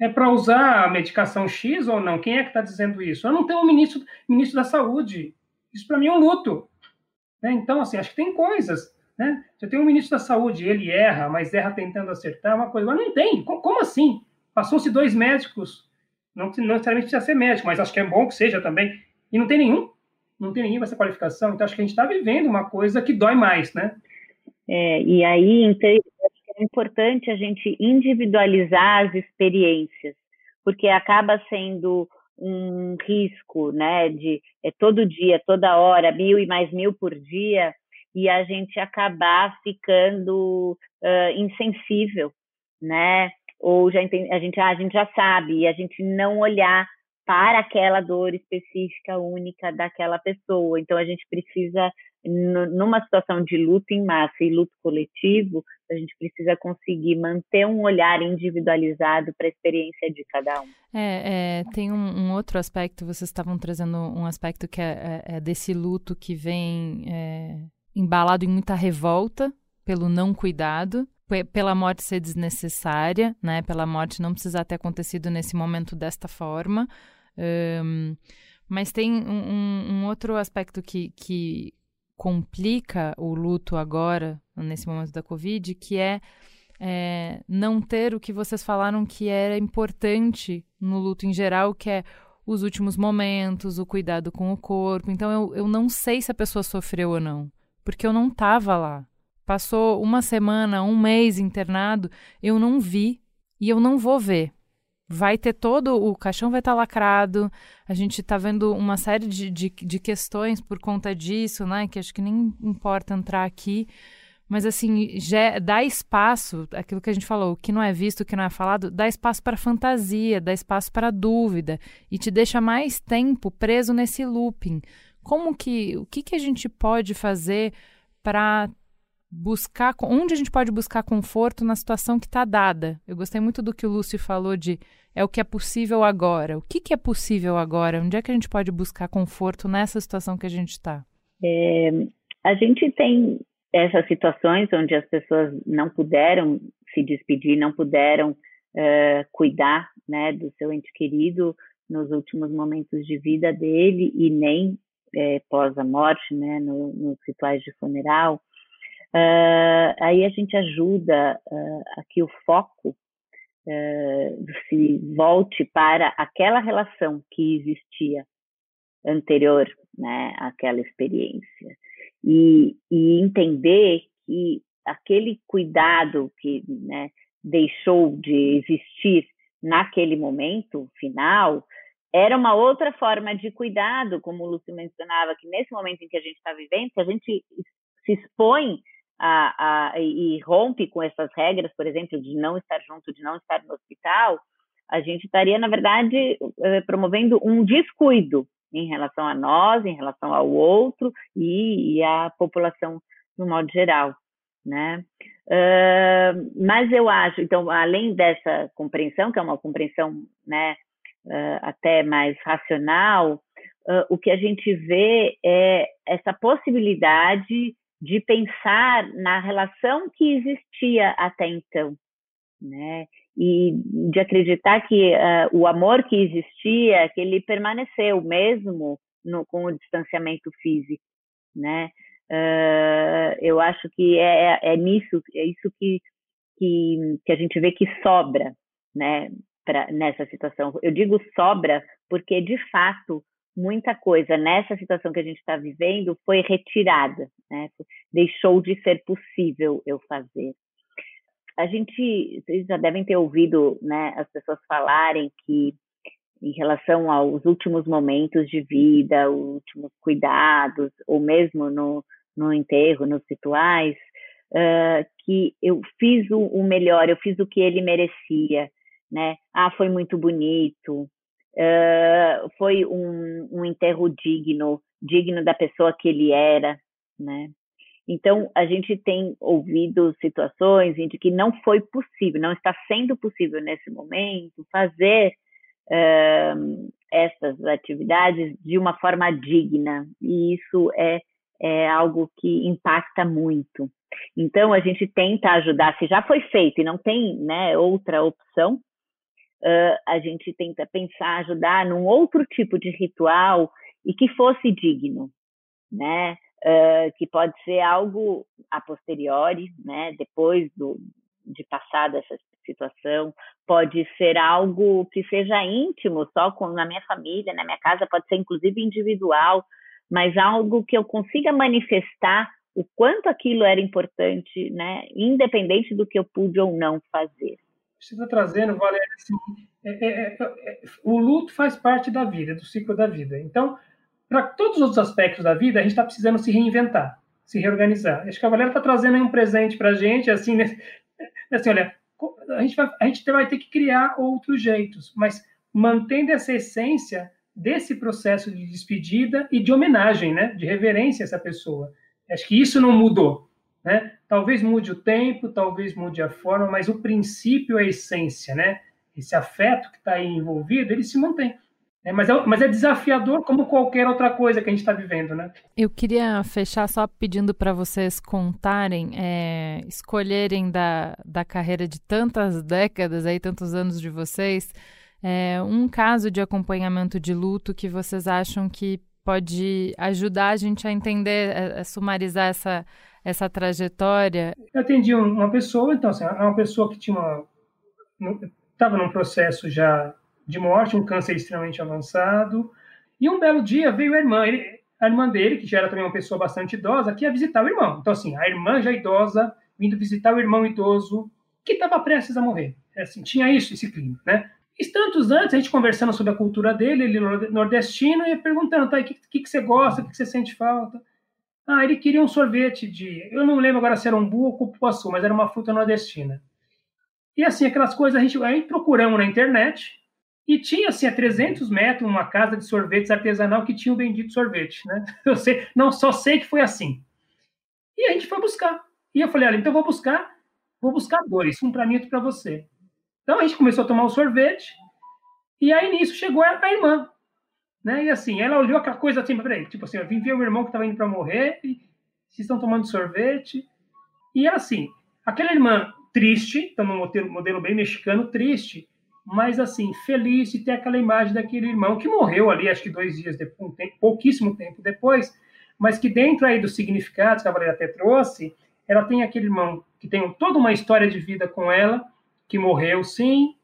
É para usar a medicação X ou não? Quem é que está dizendo isso? Eu não tenho um ministro, ministro da Saúde. Isso, para mim, é um luto. Né? Então, assim, acho que tem coisas. Né? Você tem um ministro da saúde, ele erra, mas erra tentando acertar, uma coisa. Mas não tem. Como assim? Passou-se dois médicos, não, não necessariamente precisa ser médico, mas acho que é bom que seja também, e não tem nenhum. Não tem nenhum com essa qualificação. Então, acho que a gente está vivendo uma coisa que dói mais, né? É, e aí, então, é importante a gente individualizar as experiências, porque acaba sendo um risco, né, de é, todo dia, toda hora, mil e mais mil por dia, e a gente acabar ficando uh, insensível, né? Ou já a gente, a gente já sabe, e a gente não olhar para aquela dor específica, única daquela pessoa. Então, a gente precisa, numa situação de luto em massa e luto coletivo, a gente precisa conseguir manter um olhar individualizado para a experiência de cada um. É, é tem um, um, outro aspecto, vocês estavam trazendo um aspecto que é, é, é desse luto que vem é, embalado em muita revolta pelo não cuidado, pela morte ser desnecessária, né? Pela morte não precisar ter acontecido nesse momento desta forma. Um, mas tem um, um, outro aspecto que, que complica o luto agora, nesse momento da Covid, que é, é, não ter o que vocês falaram que era importante no luto em geral, que é os últimos momentos, o cuidado com o corpo. Então eu, eu não sei se a pessoa sofreu ou não, porque eu não estava lá. Passou uma semana, um mês internado, eu não vi e eu não vou ver vai ter todo o caixão vai estar tá lacrado. A gente está vendo uma série de, de, de, questões por conta disso, né? Que acho que nem importa entrar aqui. Mas assim, já dá espaço, aquilo que a gente falou, o que não é visto, o que não é falado, dá espaço para fantasia, dá espaço para dúvida e te deixa mais tempo preso nesse looping. Como que, o que, que a gente pode fazer para buscar, onde a gente pode buscar conforto na situação que está dada. Eu gostei muito do que o Lúcio falou de é o que é possível agora. O que, que é possível agora? Onde é que a gente pode buscar conforto nessa situação que a gente está? É, a gente tem essas situações onde as pessoas não puderam se despedir, não puderam uh, cuidar né, do seu ente querido nos últimos momentos de vida dele e nem é, pós a morte, né, no, nos rituais de funeral. Uh, aí a gente ajuda uh, a que o foco uh, se volte para aquela relação que existia anterior né, àquela experiência. E, e entender que aquele cuidado que né, deixou de existir naquele momento final era uma outra forma de cuidado, como o Lúcio mencionava, que nesse momento em que a gente está vivendo, que a gente se expõe a, a, e rompe com essas regras, por exemplo, de não estar junto, de não estar no hospital, a gente estaria, na verdade, eh, promovendo um descuido em relação a nós, em relação ao outro e, e à população no modo geral, né? Uh, mas eu acho, então, além dessa compreensão, que é uma compreensão, né, uh, até mais racional, uh, o que a gente vê é essa possibilidade de pensar na relação que existia até então, né? E de acreditar que uh, o amor que existia, que ele permaneceu mesmo no, com o distanciamento físico, né? Uh, eu acho que é, é, é nisso, é isso que, que, que a gente vê que sobra, né? Pra, nessa situação. Eu digo sobra porque, de fato, muita coisa nessa situação que a gente está vivendo foi retirada, né? deixou de ser possível eu fazer. A gente, vocês já devem ter ouvido né, as pessoas falarem que, em relação aos últimos momentos de vida, os últimos cuidados, ou mesmo no, no enterro, nos rituais, uh, que eu fiz o, o melhor, eu fiz o que ele merecia, né? Ah, foi muito bonito, uh, foi um, um enterro digno, digno da pessoa que ele era, né? Então, a gente tem ouvido situações em que não foi possível, não está sendo possível nesse momento fazer uh, essas atividades de uma forma digna, e isso é, é algo que impacta muito. Então, a gente tenta ajudar, se já foi feito e não tem né, outra opção, uh, a gente tenta pensar, ajudar num outro tipo de ritual e que fosse digno, né? Uh, que pode ser algo a posteriori, né? Depois do, de passar dessa situação, pode ser algo que seja íntimo, só com na minha família, na minha casa, pode ser inclusive individual, mas algo que eu consiga manifestar o quanto aquilo era importante, né? Independente do que eu pude ou não fazer você está trazendo, Valéria, assim, é, é, é, é, o luto faz parte da vida, do ciclo da vida. Então, para todos os outros aspectos da vida, a gente está precisando se reinventar, se reorganizar. Acho que a Valéria está trazendo um presente para a gente, assim, né? *laughs* assim, olha, a gente, vai, a gente vai ter que criar outros jeitos, mas mantendo essa essência desse processo de despedida e de homenagem, né? de reverência a essa pessoa. Acho que isso não mudou. Né? Talvez mude o tempo, talvez mude a forma, mas o princípio, a essência, né? esse afeto que está aí envolvido, ele se mantém. É, mas, é, mas é desafiador como qualquer outra coisa que a gente está vivendo, né? Eu queria fechar só pedindo para vocês contarem, é, escolherem da, da carreira de tantas décadas, aí tantos anos de vocês, é, um caso de acompanhamento de luto que vocês acham que pode ajudar a gente a entender, a, a sumarizar essa, essa trajetória? Eu atendi uma pessoa, então, assim, uma pessoa que tinha estava num processo já de morte, um câncer extremamente avançado, e um belo dia veio a irmã, ele, a irmã dele, que já era também uma pessoa bastante idosa, que ia visitar o irmão. Então, assim, a irmã já idosa, vindo visitar o irmão idoso, que estava prestes a morrer. É assim, tinha isso, esse clima, né? E tantos antes, a gente conversando sobre a cultura dele, ele nordestino, e perguntando, tá, o que, que, que você gosta, o que, que você sente falta? Ah, ele queria um sorvete de. Eu não lembro agora se era um bu ou cupuaçu, mas era uma fruta nordestina. E assim, aquelas coisas a gente, a gente procuramos na internet e tinha assim a 300 metros uma casa de sorvetes artesanal que tinha o bendito sorvete, né? *laughs* Eu sei, não só sei que foi assim. E a gente foi buscar. E eu falei, olha, então vou buscar, vou buscar dois, um para mim e outro para você. Então a gente começou a tomar o sorvete e aí nisso chegou a irmã. Né? E assim, ela olhou aquela coisa assim, peraí, tipo assim, eu vim ver o irmão que estava indo para morrer, e vocês estão tomando sorvete. E assim, aquela irmã triste, então um modelo, modelo bem mexicano, triste, mas assim, feliz de ter aquela imagem daquele irmão que morreu ali, acho que dois dias depois, um tempo, pouquíssimo tempo depois, mas que dentro aí dos significados que a Valeria até trouxe, ela tem aquele irmão que tem toda uma história de vida com ela, que morreu sim,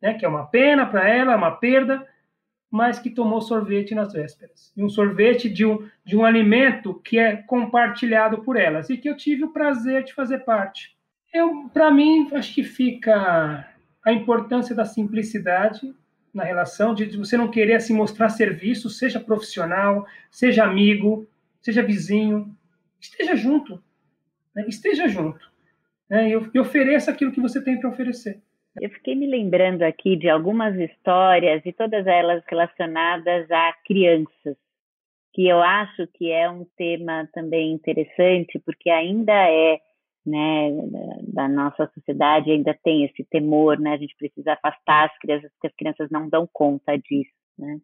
né, que é uma pena para ela, uma perda, mas que tomou sorvete nas vésperas. E um sorvete de um, de um alimento que é compartilhado por elas e que eu tive o prazer de fazer parte. Para mim, acho que fica a importância da simplicidade na relação, de você não querer se assim, mostrar serviço, seja profissional, seja amigo, seja vizinho, esteja junto, né? esteja junto, né? e ofereça aquilo que você tem para oferecer. Eu fiquei me lembrando aqui de algumas histórias e todas elas relacionadas a crianças, que eu acho que é um tema também interessante, porque ainda é, né, da nossa sociedade ainda tem esse temor, né, a gente precisa afastar as crianças, porque as crianças não dão conta disso, né.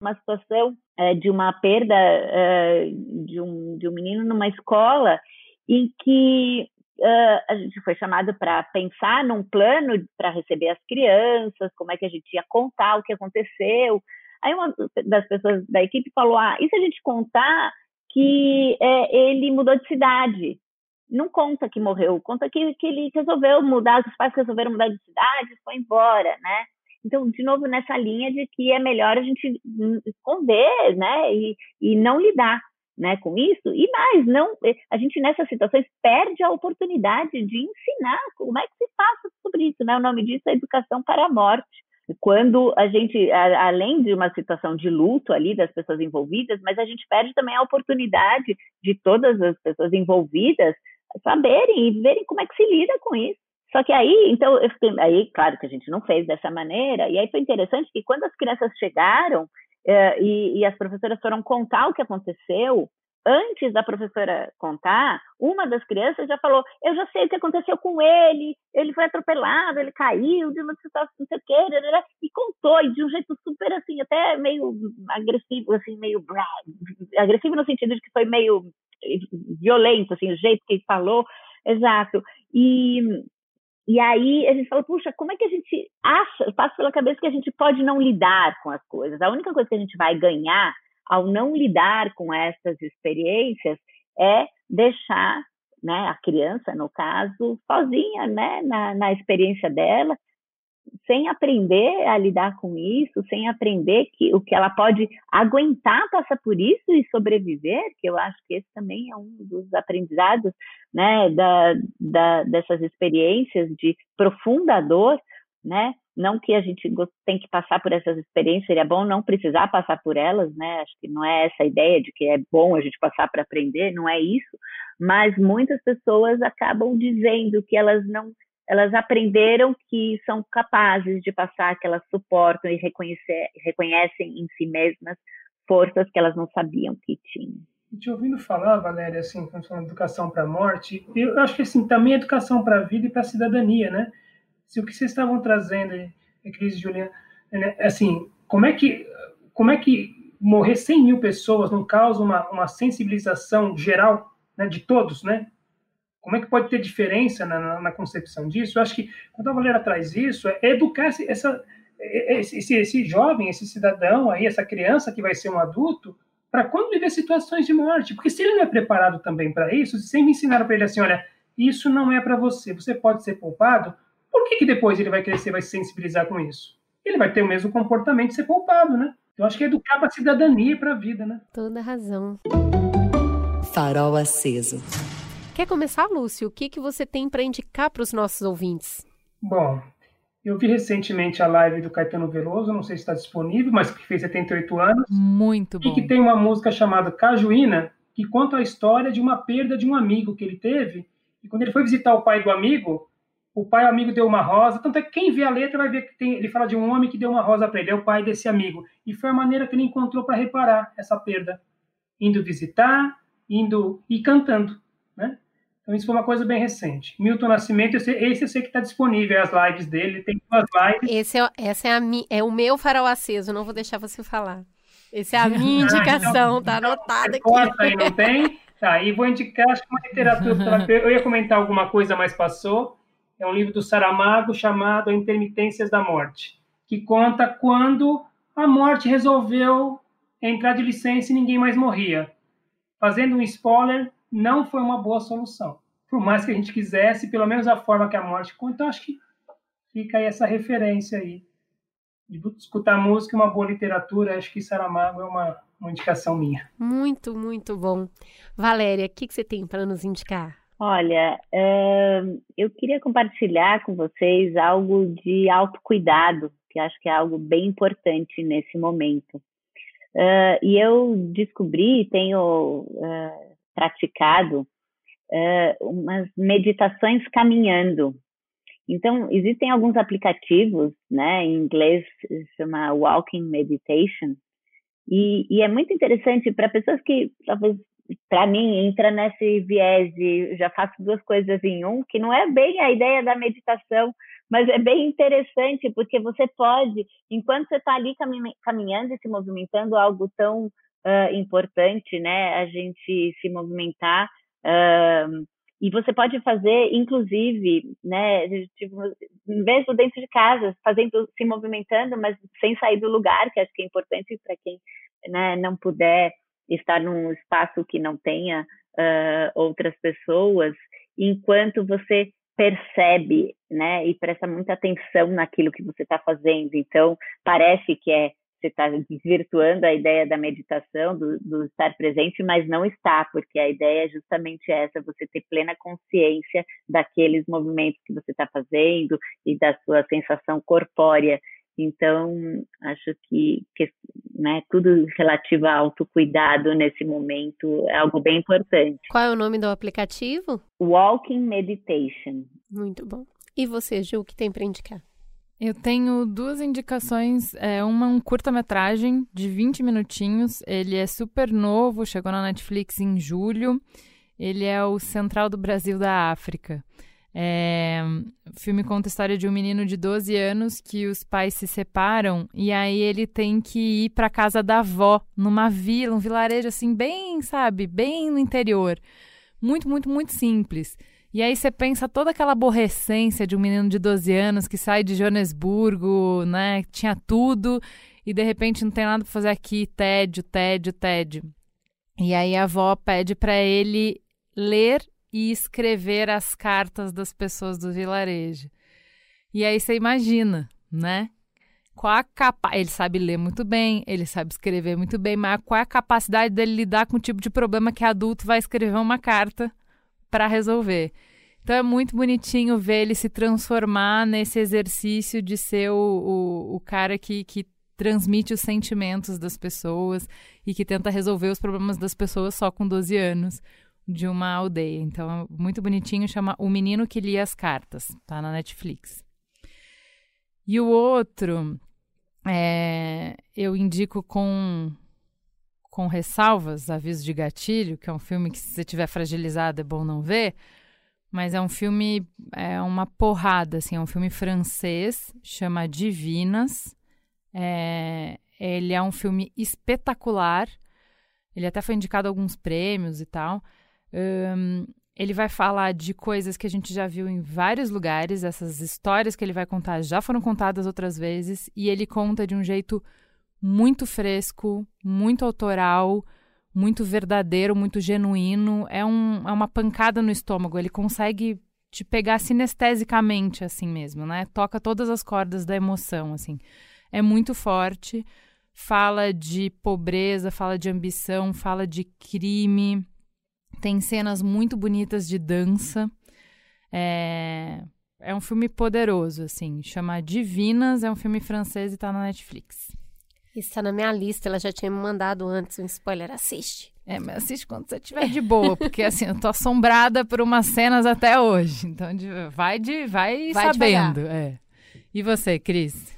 Uma situação é, de uma perda é, de, um, de um menino numa escola em que uh, a gente foi chamado para pensar num plano para receber as crianças, como é que a gente ia contar o que aconteceu. Aí uma das pessoas da equipe falou: ah, e se a gente contar que é, ele mudou de cidade? Não conta que morreu, conta que, que ele resolveu mudar, os pais resolveram mudar de cidade, foi embora, né? Então, de novo, nessa linha de que é melhor a gente esconder, né? E, e não lidar né, com isso. E mais, não, eh, a gente nessas situações perde a oportunidade de ensinar como é que se passa sobre isso, né? O nome disso é educação para a morte. Quando a gente, além de uma situação de luto ali das pessoas envolvidas, mas a gente perde também a oportunidade de todas as pessoas envolvidas saberem e verem como é que se lida com isso. Só que aí, então, eu fiquei, aí, claro que a gente não fez dessa maneira, e aí foi interessante que quando as crianças chegaram, é, e, e as professoras foram contar o que aconteceu, antes da professora contar, uma das crianças já falou: Eu já sei o que aconteceu com ele, ele foi atropelado, ele caiu de não sei o quê, e contou, e de um jeito super assim, até meio agressivo, assim, meio agressivo no sentido de que foi meio violento, assim, o jeito que ele falou, exato. E, e aí a gente fala, puxa, como é que a gente acha, passa pela cabeça que a gente pode não lidar com as coisas? A única coisa que a gente vai ganhar ao não lidar com essas experiências é deixar né, a criança, no caso, sozinha né, na, na experiência dela, sem aprender a lidar com isso, sem aprender que o que ela pode aguentar passar por isso e sobreviver, que eu acho que esse também é um dos aprendizados né, da, da, dessas experiências de profunda dor, né? Não que a gente tem que passar por essas experiências, seria bom não precisar passar por elas, né? Acho que não é essa ideia de que é bom a gente passar para aprender, não é isso. Mas muitas pessoas acabam dizendo que elas não elas aprenderam que são capazes de passar, que elas suportam e reconhecem em si mesmas forças que elas não sabiam que tinham. Te ouvindo falar, Valéria, assim, quando falando educação para a morte, eu acho que assim, também é educação para a vida e para a cidadania, né? Se o que vocês estavam trazendo, Cris e Juliana, né, assim, como é que como é que morrer 100 mil pessoas não causa uma, uma sensibilização geral né, de todos, né? Como é que pode ter diferença na, na, na concepção disso? Eu acho que quando a Valéria traz isso, é educar essa, esse, esse, esse jovem, esse cidadão aí, essa criança que vai ser um adulto, para quando viver situações de morte. Porque se ele não é preparado também para isso, se sempre ensinaram para ele assim, olha, isso não é para você, você pode ser poupado, por que, que depois ele vai crescer, vai se sensibilizar com isso? Ele vai ter o mesmo comportamento de ser poupado, né? Eu acho que é educar para a cidadania e para a vida, né? Toda razão. Farol aceso. Quer começar, Lúcio? O que, que você tem para indicar para os nossos ouvintes? Bom, eu vi recentemente a live do Caetano Veloso, não sei se está disponível, mas que fez 78 anos. Muito bom. E que tem uma música chamada Cajuína, que conta a história de uma perda de um amigo que ele teve. E quando ele foi visitar o pai do amigo, o pai o amigo deu uma rosa. Tanto é que quem vê a letra vai ver que tem, ele fala de um homem que deu uma rosa para ele, é o pai desse amigo. E foi a maneira que ele encontrou para reparar essa perda, indo visitar, indo e cantando, né? Então isso foi uma coisa bem recente. Milton Nascimento, esse, esse eu sei que está disponível, as lives dele, tem duas lives. Esse é, essa é, a, é o meu farol aceso, não vou deixar você falar. Essa é a minha indicação, *laughs* ah, então, tá anotada aqui. Corta aí, não tem? Tá, e vou indicar, acho que uma literatura, *laughs* eu ia comentar alguma coisa, mas passou. É um livro do Saramago chamado Intermitências da Morte, que conta quando a morte resolveu entrar de licença e ninguém mais morria. Fazendo um spoiler, não foi uma boa solução. Por mais que a gente quisesse, pelo menos a forma que a morte conta, então acho que fica aí essa referência aí. De escutar música e uma boa literatura, acho que Saramago é uma, uma indicação minha. Muito, muito bom. Valéria, o que, que você tem para nos indicar? Olha, eu queria compartilhar com vocês algo de autocuidado, que acho que é algo bem importante nesse momento. E eu descobri, tenho praticado uh, umas meditações caminhando. Então, existem alguns aplicativos, né, em inglês chama Walking Meditation, e, e é muito interessante para pessoas que, talvez, para mim, entra nesse viés de já faço duas coisas em um, que não é bem a ideia da meditação, mas é bem interessante, porque você pode, enquanto você está ali caminhando e se movimentando, algo tão uh, importante, né, a gente se movimentar, uh, e você pode fazer, inclusive, né, tipo, mesmo dentro de casa, fazendo, se movimentando, mas sem sair do lugar, que acho que é importante para quem né, não puder estar num espaço que não tenha uh, outras pessoas, enquanto você percebe, né, e presta muita atenção naquilo que você está fazendo. Então, parece que é você está desvirtuando a ideia da meditação, do, do, estar presente, mas não está, porque a ideia é justamente essa, você ter plena consciência daqueles movimentos que você está fazendo e da sua sensação corpórea. Então, acho que, que né, tudo relativo a autocuidado nesse momento é algo bem importante. Qual é o nome do aplicativo? Walking Meditation. Muito bom. E você, Ju, o que tem para indicar? Eu tenho duas indicações. É, uma um curta-metragem de 20 minutinhos. Ele é super novo, chegou na Netflix em julho. Ele é o Central do Brasil da África. É, o filme conta a história de um menino de 12 anos que os pais se separam e aí ele tem que ir para casa da avó, numa vila, um vilarejo assim, bem, sabe, bem no interior. Muito, muito, muito simples. E aí você pensa toda aquela aborrecência de um menino de 12 anos que sai de Joanesburgo, né? Tinha tudo e de repente não tem nada para fazer aqui, tédio, tédio, tédio. E aí a avó pede para ele ler e escrever as cartas das pessoas do vilarejo. E aí você imagina, né? Qual a capa... Ele sabe ler muito bem, ele sabe escrever muito bem, mas qual é a capacidade dele lidar com o tipo de problema que adulto vai escrever uma carta para resolver. Então é muito bonitinho ver ele se transformar nesse exercício de ser o, o, o cara que, que transmite os sentimentos das pessoas e que tenta resolver os problemas das pessoas só com 12 anos de uma aldeia. Então, é muito bonitinho, chama O Menino que Lia as Cartas, tá na Netflix. E o outro, é, eu indico com com ressalvas, aviso de gatilho, que é um filme que se você tiver fragilizado é bom não ver, mas é um filme, é uma porrada, assim, é um filme francês, chama Divinas. É, ele é um filme espetacular, ele até foi indicado a alguns prêmios e tal. Um, ele vai falar de coisas que a gente já viu em vários lugares, essas histórias que ele vai contar já foram contadas outras vezes, e ele conta de um jeito muito fresco, muito autoral, muito verdadeiro, muito genuíno. É, um, é uma pancada no estômago. Ele consegue te pegar sinestesicamente, assim mesmo, né? Toca todas as cordas da emoção, assim. É muito forte. Fala de pobreza, fala de ambição, fala de crime. Tem cenas muito bonitas de dança. É, é um filme poderoso, assim. Chama Divinas, é um filme francês e tá na Netflix. Está na minha lista, ela já tinha me mandado antes um spoiler. Assiste. É, mas assiste quando você estiver de boa, porque assim, eu tô assombrada por umas cenas até hoje. Então, de, vai de vai, vai sabendo. É. E você, Cris?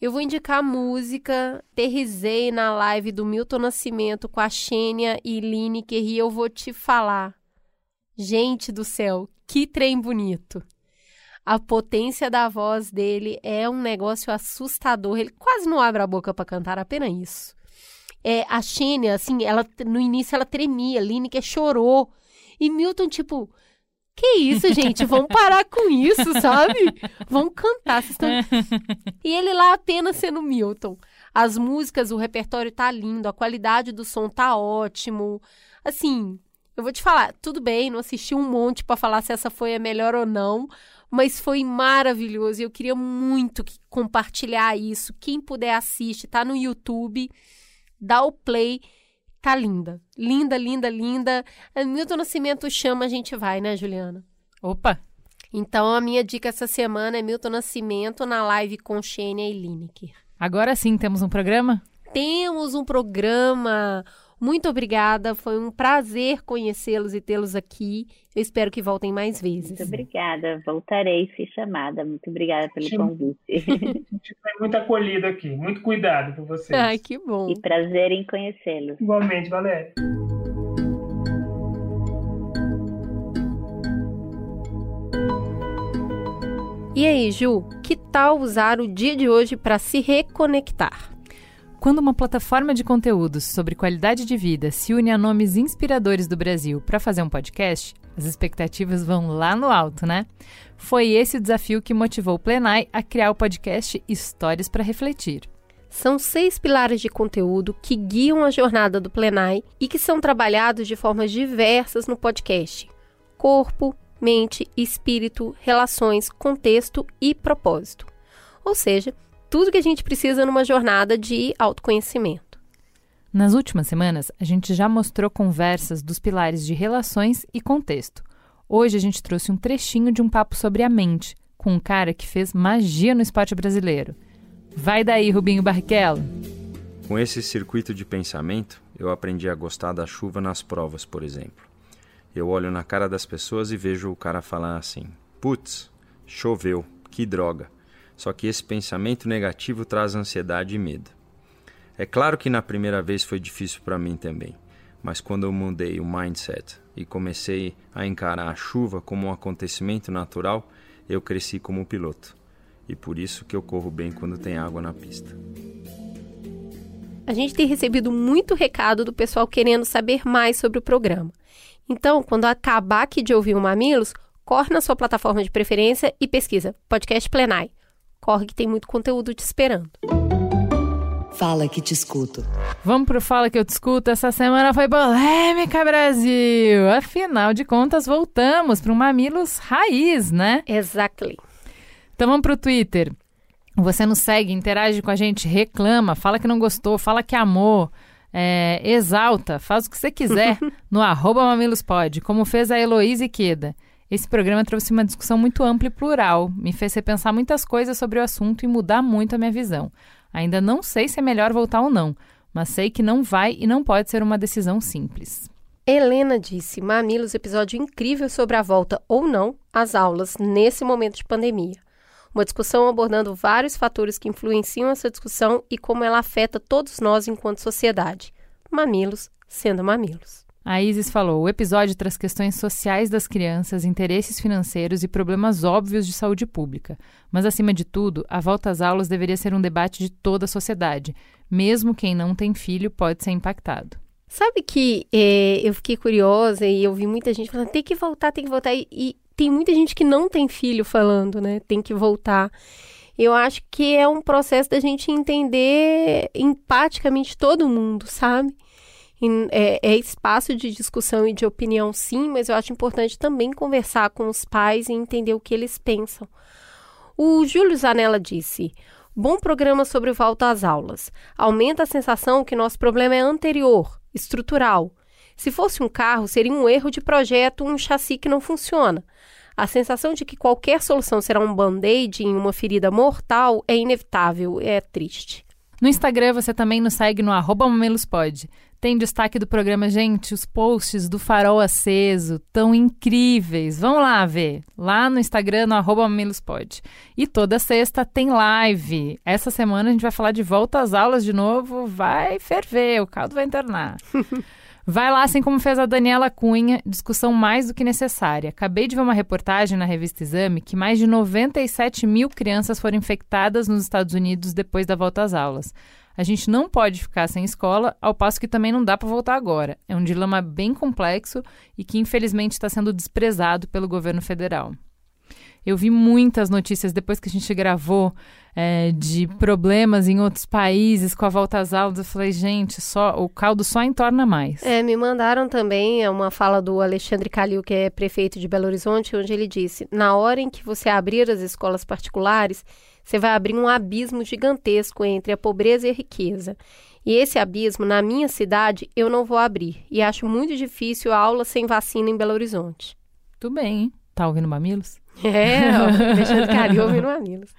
Eu vou indicar a música. Aterrisei na live do Milton Nascimento com a Xênia e Lineker e eu vou te falar. Gente do céu, que trem bonito a potência da voz dele é um negócio assustador. Ele quase não abre a boca para cantar, apenas isso. É, a Xênia, assim, ela no início ela tremia, Lineker chorou. E Milton, tipo, que isso, gente? Vamos parar com isso, sabe? Vamos cantar. E ele lá apenas sendo Milton. As músicas, o repertório tá lindo, a qualidade do som tá ótimo. Assim, eu vou te falar, tudo bem, não assisti um monte para falar se essa foi a melhor ou não, mas foi maravilhoso e eu queria muito compartilhar isso. Quem puder assiste, tá no YouTube, dá o play. Tá linda. Linda, linda, linda. Milton Nascimento chama, a gente vai, né, Juliana? Opa! Então, a minha dica essa semana é Milton Nascimento na live com Xênia e Lineker. Agora sim, temos um programa? Temos um programa. Muito obrigada, foi um prazer conhecê-los e tê-los aqui. Eu espero que voltem mais vezes. Muito obrigada, voltarei se chamada. Muito obrigada pelo Sim. convite. A *laughs* gente foi muito acolhido aqui. Muito cuidado por vocês. Ai, que bom. E prazer em conhecê-los. Igualmente, Valéria. E aí, Ju, que tal usar o dia de hoje para se reconectar? Quando uma plataforma de conteúdos sobre qualidade de vida se une a nomes inspiradores do Brasil para fazer um podcast, as expectativas vão lá no alto, né? Foi esse o desafio que motivou o Plenai a criar o podcast Histórias para Refletir. São seis pilares de conteúdo que guiam a jornada do Plenai e que são trabalhados de formas diversas no podcast: corpo, mente, espírito, relações, contexto e propósito. Ou seja, tudo que a gente precisa numa jornada de autoconhecimento. Nas últimas semanas, a gente já mostrou conversas dos pilares de relações e contexto. Hoje a gente trouxe um trechinho de um papo sobre a mente, com um cara que fez magia no esporte brasileiro. Vai daí, Rubinho Barrichello! Com esse circuito de pensamento, eu aprendi a gostar da chuva nas provas, por exemplo. Eu olho na cara das pessoas e vejo o cara falar assim: putz, choveu, que droga. Só que esse pensamento negativo traz ansiedade e medo. É claro que na primeira vez foi difícil para mim também, mas quando eu mudei o mindset e comecei a encarar a chuva como um acontecimento natural, eu cresci como piloto. E por isso que eu corro bem quando tem água na pista. A gente tem recebido muito recado do pessoal querendo saber mais sobre o programa. Então, quando acabar aqui de ouvir o Mamilos, corre na sua plataforma de preferência e pesquisa Podcast Plenai. Corre que tem muito conteúdo te esperando. Fala que te escuto. Vamos pro Fala que eu te escuto. Essa semana foi polêmica, Brasil! Afinal de contas, voltamos para um Mamilos raiz, né? Exactly. Então vamos pro Twitter. Você nos segue, interage com a gente, reclama, fala que não gostou, fala que amou, é, exalta, faz o que você quiser *laughs* no arroba mamilospod, como fez a Heloísa Queda. Esse programa trouxe uma discussão muito ampla e plural, me fez repensar muitas coisas sobre o assunto e mudar muito a minha visão. Ainda não sei se é melhor voltar ou não, mas sei que não vai e não pode ser uma decisão simples. Helena disse: Mamilos, episódio incrível sobre a volta ou não às aulas nesse momento de pandemia. Uma discussão abordando vários fatores que influenciam essa discussão e como ela afeta todos nós enquanto sociedade. Mamilos sendo mamilos. A Isis falou: o episódio traz questões sociais das crianças, interesses financeiros e problemas óbvios de saúde pública. Mas, acima de tudo, a volta às aulas deveria ser um debate de toda a sociedade. Mesmo quem não tem filho pode ser impactado. Sabe que é, eu fiquei curiosa e eu vi muita gente falando: tem que voltar, tem que voltar. E, e tem muita gente que não tem filho falando, né? Tem que voltar. Eu acho que é um processo da gente entender empaticamente todo mundo, sabe? É, é, espaço de discussão e de opinião, sim, mas eu acho importante também conversar com os pais e entender o que eles pensam. O Júlio Zanella disse: bom programa sobre volta às aulas. Aumenta a sensação que nosso problema é anterior, estrutural. Se fosse um carro, seria um erro de projeto, um chassi que não funciona. A sensação de que qualquer solução será um band-aid em uma ferida mortal é inevitável, é triste. No Instagram você também nos segue no arroba mamelospod. Tem destaque do programa, gente, os posts do Farol Aceso, tão incríveis. Vão lá ver, lá no Instagram, no arroba mamelospod. E toda sexta tem live. Essa semana a gente vai falar de volta às aulas de novo, vai ferver, o caldo vai entornar. *laughs* Vai lá, assim como fez a Daniela Cunha, discussão mais do que necessária. Acabei de ver uma reportagem na revista Exame que mais de 97 mil crianças foram infectadas nos Estados Unidos depois da volta às aulas. A gente não pode ficar sem escola, ao passo que também não dá para voltar agora. É um dilema bem complexo e que infelizmente está sendo desprezado pelo governo federal. Eu vi muitas notícias depois que a gente gravou é, de problemas em outros países com a volta às aulas. Eu falei, gente, só o caldo só entorna mais. É, me mandaram também uma fala do Alexandre Calil, que é prefeito de Belo Horizonte, onde ele disse: na hora em que você abrir as escolas particulares, você vai abrir um abismo gigantesco entre a pobreza e a riqueza. E esse abismo, na minha cidade, eu não vou abrir. E acho muito difícil a aula sem vacina em Belo Horizonte. Tudo bem, hein? Tá ouvindo Mamilos? *laughs* É, ó, Alexandre Calil ouvindo Mamilos.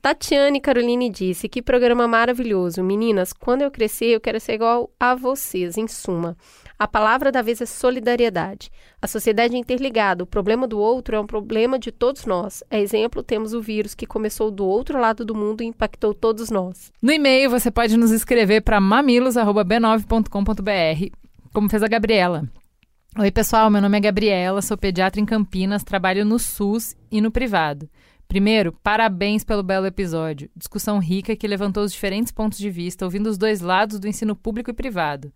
Tatiane Caroline disse: Que programa maravilhoso. Meninas, quando eu crescer, eu quero ser igual a vocês, em suma. A palavra da vez é solidariedade. A sociedade é interligada. O problema do outro é um problema de todos nós. A exemplo, temos o vírus que começou do outro lado do mundo e impactou todos nós. No e-mail, você pode nos escrever para mamilos.b9.com.br, como fez a Gabriela. Oi, pessoal. Meu nome é Gabriela, sou pediatra em Campinas, trabalho no SUS e no privado. Primeiro, parabéns pelo belo episódio. Discussão rica que levantou os diferentes pontos de vista, ouvindo os dois lados do ensino público e privado.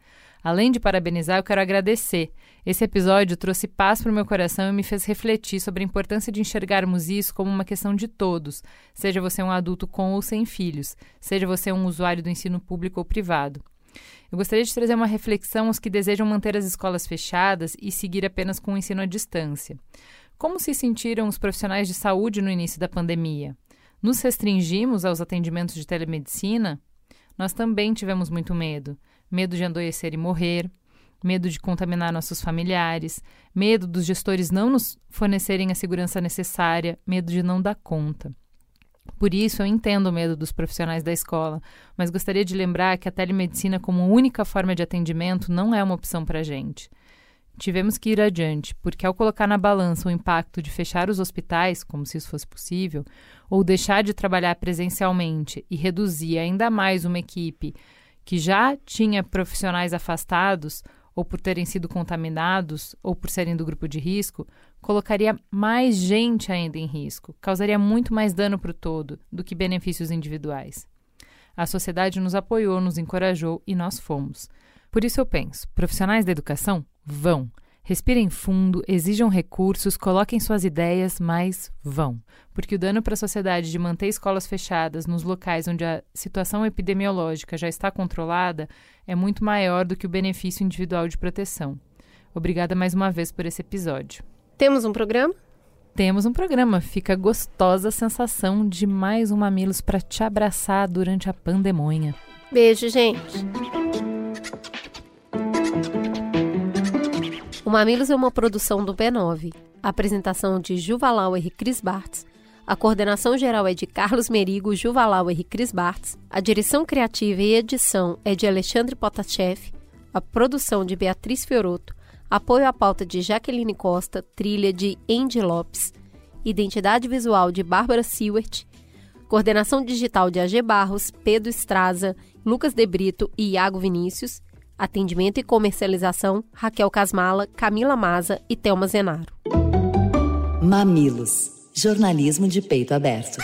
Além de parabenizar, eu quero agradecer. Esse episódio trouxe paz para o meu coração e me fez refletir sobre a importância de enxergarmos isso como uma questão de todos, seja você um adulto com ou sem filhos, seja você um usuário do ensino público ou privado. Eu gostaria de trazer uma reflexão aos que desejam manter as escolas fechadas e seguir apenas com o ensino à distância. Como se sentiram os profissionais de saúde no início da pandemia? Nos restringimos aos atendimentos de telemedicina? Nós também tivemos muito medo. Medo de adoecer e morrer, medo de contaminar nossos familiares, medo dos gestores não nos fornecerem a segurança necessária, medo de não dar conta. Por isso, eu entendo o medo dos profissionais da escola, mas gostaria de lembrar que a telemedicina, como única forma de atendimento, não é uma opção para a gente. Tivemos que ir adiante, porque ao colocar na balança o impacto de fechar os hospitais, como se isso fosse possível, ou deixar de trabalhar presencialmente e reduzir ainda mais uma equipe que já tinha profissionais afastados, ou por terem sido contaminados, ou por serem do grupo de risco, colocaria mais gente ainda em risco, causaria muito mais dano para o todo do que benefícios individuais. A sociedade nos apoiou, nos encorajou e nós fomos. Por isso eu penso: profissionais da educação vão. Respirem fundo, exijam recursos, coloquem suas ideias, mas vão. Porque o dano para a sociedade de manter escolas fechadas nos locais onde a situação epidemiológica já está controlada é muito maior do que o benefício individual de proteção. Obrigada mais uma vez por esse episódio. Temos um programa? Temos um programa. Fica a gostosa sensação de mais um Mamilos para te abraçar durante a pandemonha. Beijo, gente. Mamilos é uma produção do B9. A apresentação de Juvalauer e Cris Bartz. A coordenação geral é de Carlos Merigo, Juvalauer e Cris Bartz. A direção criativa e edição é de Alexandre Potachev. A produção de Beatriz Fioroto. Apoio à pauta de Jaqueline Costa. Trilha de Andy Lopes. Identidade visual de Bárbara Sewert. Coordenação digital de AG Barros, Pedro Estraza, Lucas De Brito e Iago Vinícius. Atendimento e comercialização, Raquel Casmala, Camila Maza e Thelma Zenaro. Mamilos. Jornalismo de peito aberto.